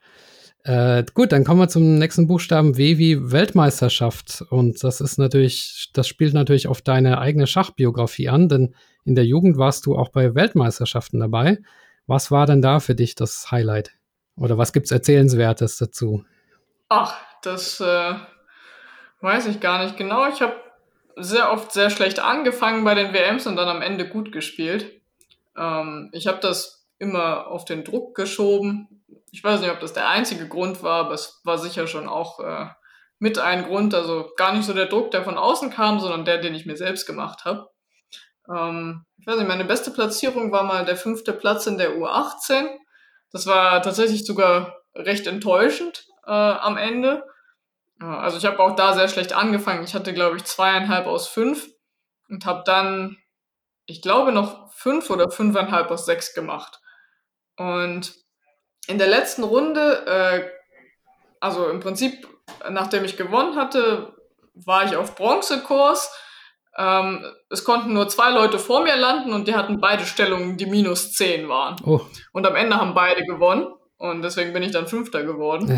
Äh, gut, dann kommen wir zum nächsten Buchstaben W wie Weltmeisterschaft. Und das ist natürlich, das spielt natürlich auf deine eigene Schachbiografie an, denn in der Jugend warst du auch bei Weltmeisterschaften dabei. Was war denn da für dich das Highlight? Oder was gibt's Erzählenswertes dazu? Ach, das äh, weiß ich gar nicht genau. Ich habe sehr oft sehr schlecht angefangen bei den WMs und dann am Ende gut gespielt. Ähm, ich habe das immer auf den Druck geschoben ich weiß nicht, ob das der einzige Grund war, aber es war sicher schon auch äh, mit ein Grund. Also gar nicht so der Druck, der von außen kam, sondern der, den ich mir selbst gemacht habe. Ähm, ich weiß nicht, meine beste Platzierung war mal der fünfte Platz in der U18. Das war tatsächlich sogar recht enttäuschend äh, am Ende. also ich habe auch da sehr schlecht angefangen. Ich hatte, glaube ich, zweieinhalb aus fünf und habe dann, ich glaube, noch fünf oder fünfeinhalb aus sechs gemacht. Und in der letzten Runde, äh, also im Prinzip, nachdem ich gewonnen hatte, war ich auf Bronzekurs. Ähm, es konnten nur zwei Leute vor mir landen und die hatten beide Stellungen, die minus 10 waren. Oh. Und am Ende haben beide gewonnen und deswegen bin ich dann Fünfter geworden.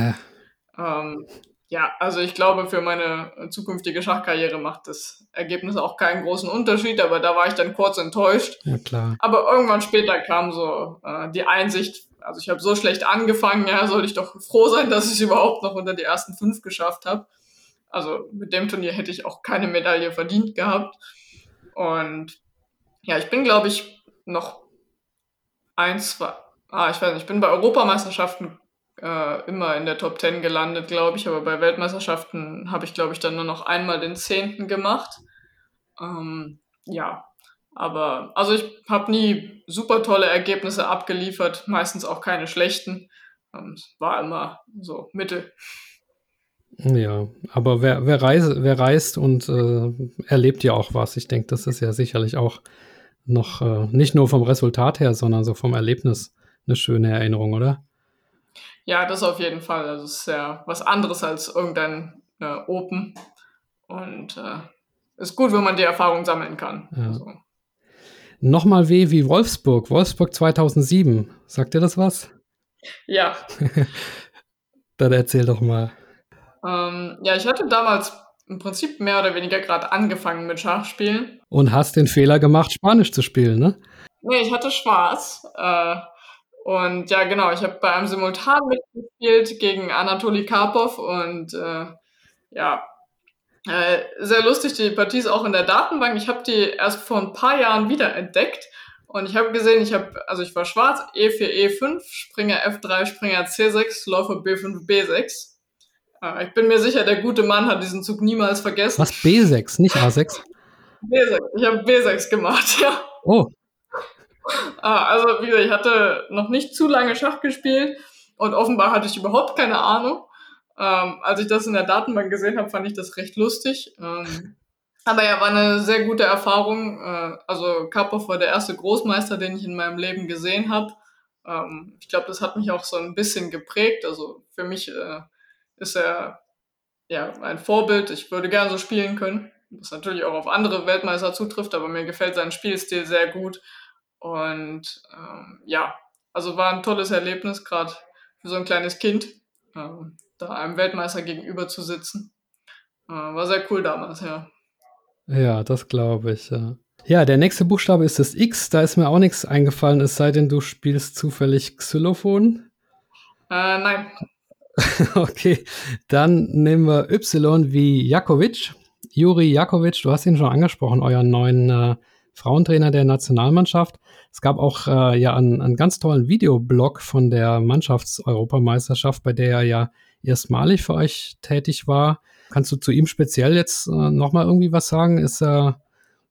Ja. Ähm, ja, also ich glaube, für meine zukünftige Schachkarriere macht das Ergebnis auch keinen großen Unterschied, aber da war ich dann kurz enttäuscht. Ja, klar. Aber irgendwann später kam so äh, die Einsicht, also ich habe so schlecht angefangen, ja, sollte ich doch froh sein, dass ich es überhaupt noch unter die ersten fünf geschafft habe. Also mit dem Turnier hätte ich auch keine Medaille verdient gehabt. Und ja, ich bin, glaube ich, noch eins, zwei, ah, ich weiß nicht, ich bin bei Europameisterschaften äh, immer in der Top Ten gelandet, glaube ich, aber bei Weltmeisterschaften habe ich, glaube ich, dann nur noch einmal den Zehnten gemacht. Ähm, ja, aber also ich habe nie super tolle Ergebnisse abgeliefert, meistens auch keine schlechten. Ähm, war immer so Mittel. Ja, aber wer, wer, reise, wer reist und äh, erlebt ja auch was. Ich denke, das ist ja sicherlich auch noch äh, nicht nur vom Resultat her, sondern so vom Erlebnis eine schöne Erinnerung, oder? Ja, das auf jeden Fall. Also es ist ja was anderes als irgendein äh, Open. Und äh, ist gut, wenn man die Erfahrung sammeln kann. Ja. Also. Nochmal weh wie Wolfsburg. Wolfsburg 2007. Sagt dir das was? Ja. Dann erzähl doch mal. Ähm, ja, ich hatte damals im Prinzip mehr oder weniger gerade angefangen mit Schachspielen. Und hast den Fehler gemacht, Spanisch zu spielen, ne? Nee, ich hatte Spaß. Äh, und ja, genau, ich habe bei einem Simultan mitgespielt gegen Anatoli Karpov und äh, ja, äh, sehr lustig, die Partie ist auch in der Datenbank. Ich habe die erst vor ein paar Jahren wieder entdeckt und ich habe gesehen, ich habe, also ich war schwarz, E4, E5, Springer F3, Springer C6, Läufer B5, B6. Äh, ich bin mir sicher, der gute Mann hat diesen Zug niemals vergessen. Was, B6, nicht A6? B6, ich habe B6 gemacht, ja. Oh. Ah, also, wie gesagt, ich hatte noch nicht zu lange Schach gespielt und offenbar hatte ich überhaupt keine Ahnung. Ähm, als ich das in der Datenbank gesehen habe, fand ich das recht lustig. Ähm, aber ja, war eine sehr gute Erfahrung. Äh, also Karpov war der erste Großmeister, den ich in meinem Leben gesehen habe. Ähm, ich glaube, das hat mich auch so ein bisschen geprägt. Also für mich äh, ist er ja ein Vorbild. Ich würde gern so spielen können. Was natürlich auch auf andere Weltmeister zutrifft, aber mir gefällt sein Spielstil sehr gut. Und ähm, ja, also war ein tolles Erlebnis, gerade für so ein kleines Kind. Ähm, da einem Weltmeister gegenüber zu sitzen. Äh, war sehr cool damals, ja. Ja, das glaube ich, ja. Ja, der nächste Buchstabe ist das X. Da ist mir auch nichts eingefallen, es sei denn, du spielst zufällig Xylophon. Äh, nein. okay, dann nehmen wir Y wie Jakovic. Juri Jakovic, du hast ihn schon angesprochen, euren neuen äh, Frauentrainer der Nationalmannschaft. Es gab auch äh, ja einen, einen ganz tollen Videoblog von der Mannschaftseuropameisterschaft, bei der er ja erstmalig für euch tätig war. Kannst du zu ihm speziell jetzt äh, nochmal irgendwie was sagen? Ist er,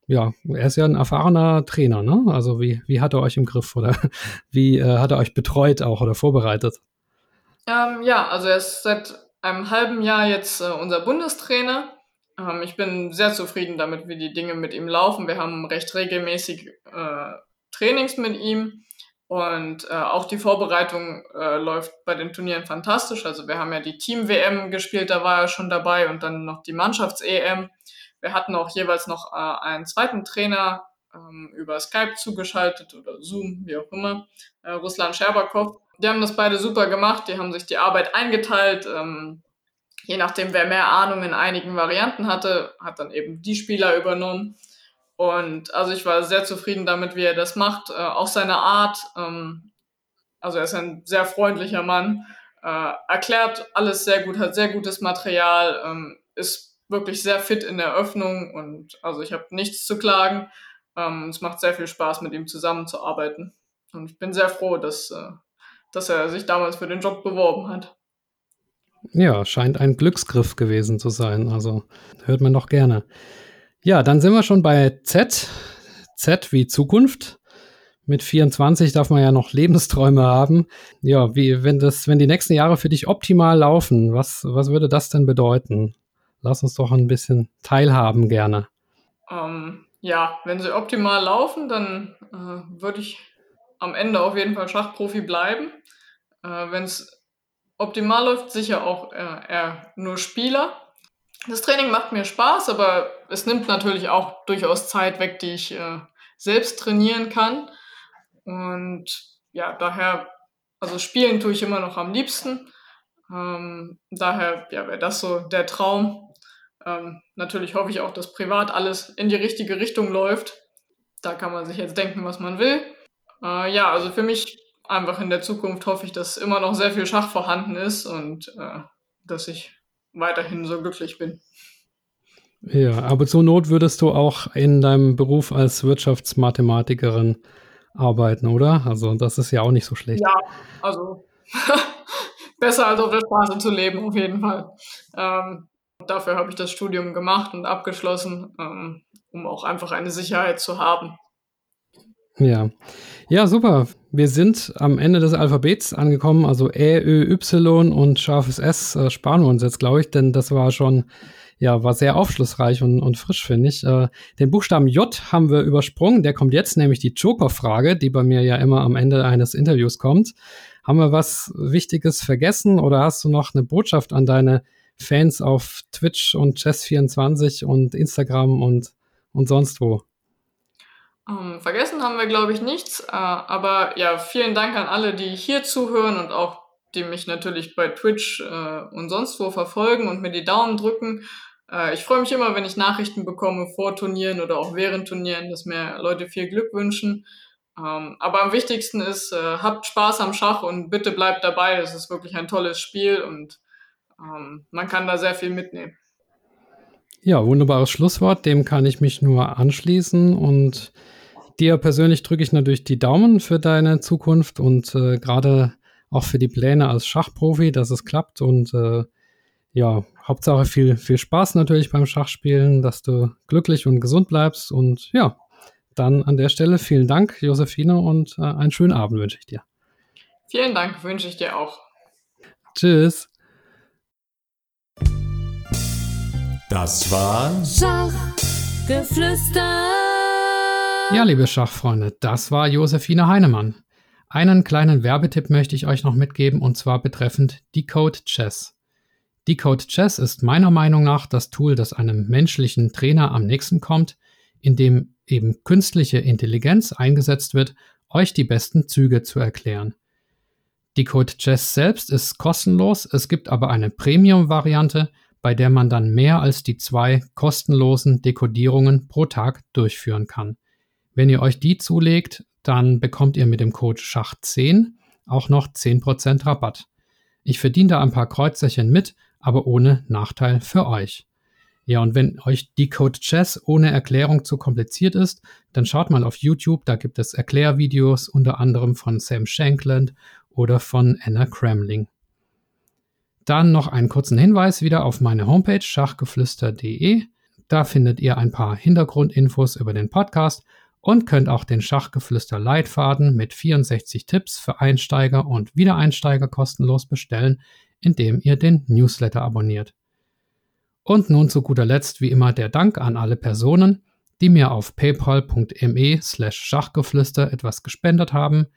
ja, er ist ja ein erfahrener Trainer, ne? Also wie, wie hat er euch im Griff oder wie äh, hat er euch betreut auch oder vorbereitet? Ähm, ja, also er ist seit einem halben Jahr jetzt äh, unser Bundestrainer. Ähm, ich bin sehr zufrieden damit, wie die Dinge mit ihm laufen. Wir haben recht regelmäßig äh, Trainings mit ihm und äh, auch die Vorbereitung äh, läuft bei den Turnieren fantastisch. Also wir haben ja die Team-WM gespielt, da war er schon dabei und dann noch die Mannschafts-EM. Wir hatten auch jeweils noch äh, einen zweiten Trainer ähm, über Skype zugeschaltet oder Zoom, wie auch immer, äh, Ruslan Scherbakow. Die haben das beide super gemacht, die haben sich die Arbeit eingeteilt. Ähm, je nachdem, wer mehr Ahnung in einigen Varianten hatte, hat dann eben die Spieler übernommen. Und also ich war sehr zufrieden damit, wie er das macht. Äh, auch seine Art, ähm, also er ist ein sehr freundlicher Mann, äh, erklärt alles sehr gut, hat sehr gutes Material, ähm, ist wirklich sehr fit in der Öffnung und also ich habe nichts zu klagen. Ähm, es macht sehr viel Spaß, mit ihm zusammenzuarbeiten. Und ich bin sehr froh, dass, äh, dass er sich damals für den Job beworben hat. Ja, scheint ein Glücksgriff gewesen zu sein. Also hört man doch gerne. Ja, dann sind wir schon bei Z. Z wie Zukunft. Mit 24 darf man ja noch Lebensträume haben. Ja, wie, wenn das, wenn die nächsten Jahre für dich optimal laufen, was, was würde das denn bedeuten? Lass uns doch ein bisschen teilhaben gerne. Ähm, ja, wenn sie optimal laufen, dann äh, würde ich am Ende auf jeden Fall Schachprofi bleiben. Äh, wenn es optimal läuft, sicher auch äh, eher nur Spieler. Das Training macht mir Spaß, aber es nimmt natürlich auch durchaus Zeit weg, die ich äh, selbst trainieren kann. Und ja, daher, also spielen tue ich immer noch am liebsten. Ähm, daher ja, wäre das so der Traum. Ähm, natürlich hoffe ich auch, dass privat alles in die richtige Richtung läuft. Da kann man sich jetzt denken, was man will. Äh, ja, also für mich einfach in der Zukunft hoffe ich, dass immer noch sehr viel Schach vorhanden ist und äh, dass ich weiterhin so glücklich bin. Ja, aber zur Not würdest du auch in deinem Beruf als Wirtschaftsmathematikerin arbeiten, oder? Also das ist ja auch nicht so schlecht. Ja, also besser als auf der Straße zu leben, auf jeden Fall. Ähm, dafür habe ich das Studium gemacht und abgeschlossen, ähm, um auch einfach eine Sicherheit zu haben. Ja. Ja, super. Wir sind am Ende des Alphabets angekommen, also Ä, Ö, Y und scharfes S äh, sparen wir uns jetzt, glaube ich, denn das war schon, ja, war sehr aufschlussreich und, und frisch, finde ich. Äh, den Buchstaben J haben wir übersprungen, der kommt jetzt, nämlich die Joker-Frage, die bei mir ja immer am Ende eines Interviews kommt. Haben wir was Wichtiges vergessen oder hast du noch eine Botschaft an deine Fans auf Twitch und Chess24 und Instagram und, und sonst wo? Ähm, vergessen haben wir, glaube ich, nichts. Äh, aber ja, vielen Dank an alle, die hier zuhören und auch die mich natürlich bei Twitch äh, und sonst wo verfolgen und mir die Daumen drücken. Äh, ich freue mich immer, wenn ich Nachrichten bekomme vor Turnieren oder auch während Turnieren, dass mir Leute viel Glück wünschen. Ähm, aber am wichtigsten ist, äh, habt Spaß am Schach und bitte bleibt dabei. Es ist wirklich ein tolles Spiel und ähm, man kann da sehr viel mitnehmen. Ja, wunderbares Schlusswort. Dem kann ich mich nur anschließen und Dir persönlich drücke ich natürlich die Daumen für deine Zukunft und äh, gerade auch für die Pläne als Schachprofi, dass es klappt und äh, ja, Hauptsache viel, viel Spaß natürlich beim Schachspielen, dass du glücklich und gesund bleibst und ja, dann an der Stelle vielen Dank, Josephine, und äh, einen schönen Abend wünsche ich dir. Vielen Dank, wünsche ich dir auch. Tschüss. Das war Schachgeflüster. Ja, liebe Schachfreunde, das war Josephine Heinemann. Einen kleinen Werbetipp möchte ich euch noch mitgeben und zwar betreffend Decode Chess. Decode Chess ist meiner Meinung nach das Tool, das einem menschlichen Trainer am nächsten kommt, in dem eben künstliche Intelligenz eingesetzt wird, euch die besten Züge zu erklären. Decode Chess selbst ist kostenlos, es gibt aber eine Premium-Variante, bei der man dann mehr als die zwei kostenlosen Dekodierungen pro Tag durchführen kann. Wenn ihr euch die zulegt, dann bekommt ihr mit dem Code Schach10 auch noch 10% Rabatt. Ich verdiene da ein paar Kreuzerchen mit, aber ohne Nachteil für euch. Ja, und wenn euch Decode Chess ohne Erklärung zu kompliziert ist, dann schaut mal auf YouTube, da gibt es Erklärvideos unter anderem von Sam Shankland oder von Anna Cramling. Dann noch einen kurzen Hinweis wieder auf meine Homepage schachgeflüster.de. Da findet ihr ein paar Hintergrundinfos über den Podcast und könnt auch den Schachgeflüster Leitfaden mit 64 Tipps für Einsteiger und Wiedereinsteiger kostenlos bestellen, indem ihr den Newsletter abonniert. Und nun zu guter Letzt wie immer der Dank an alle Personen, die mir auf paypal.me slash Schachgeflüster etwas gespendet haben,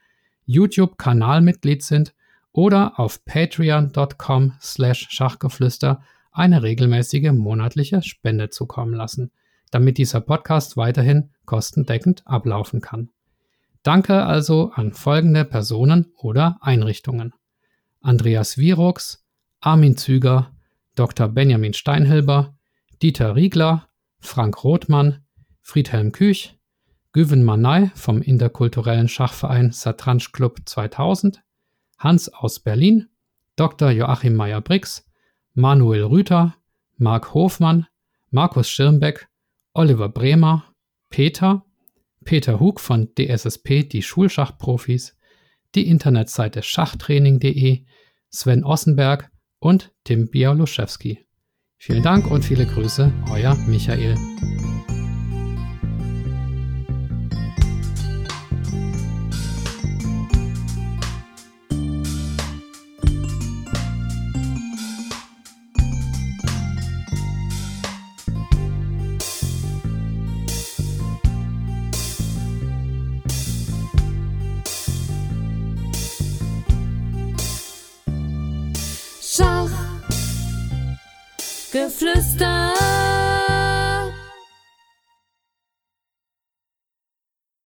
YouTube-Kanalmitglied sind oder auf patreon.com slash Schachgeflüster eine regelmäßige monatliche Spende zukommen lassen, damit dieser Podcast weiterhin kostendeckend ablaufen kann. Danke also an folgende Personen oder Einrichtungen. Andreas Virux, Armin Züger, Dr. Benjamin Steinhilber, Dieter Riegler, Frank Rothmann, Friedhelm Küch, Güven Manay vom interkulturellen Schachverein Satranj Club 2000, Hans aus Berlin, Dr. Joachim Meyer-Brix, Manuel Rüther, Marc Hofmann, Markus Schirmbeck, Oliver Bremer, Peter, Peter Hug von DSSP, die Schulschachprofis, die Internetseite schachtraining.de, Sven Ossenberg und Tim Bialuszewski. Vielen Dank und viele Grüße, euer Michael.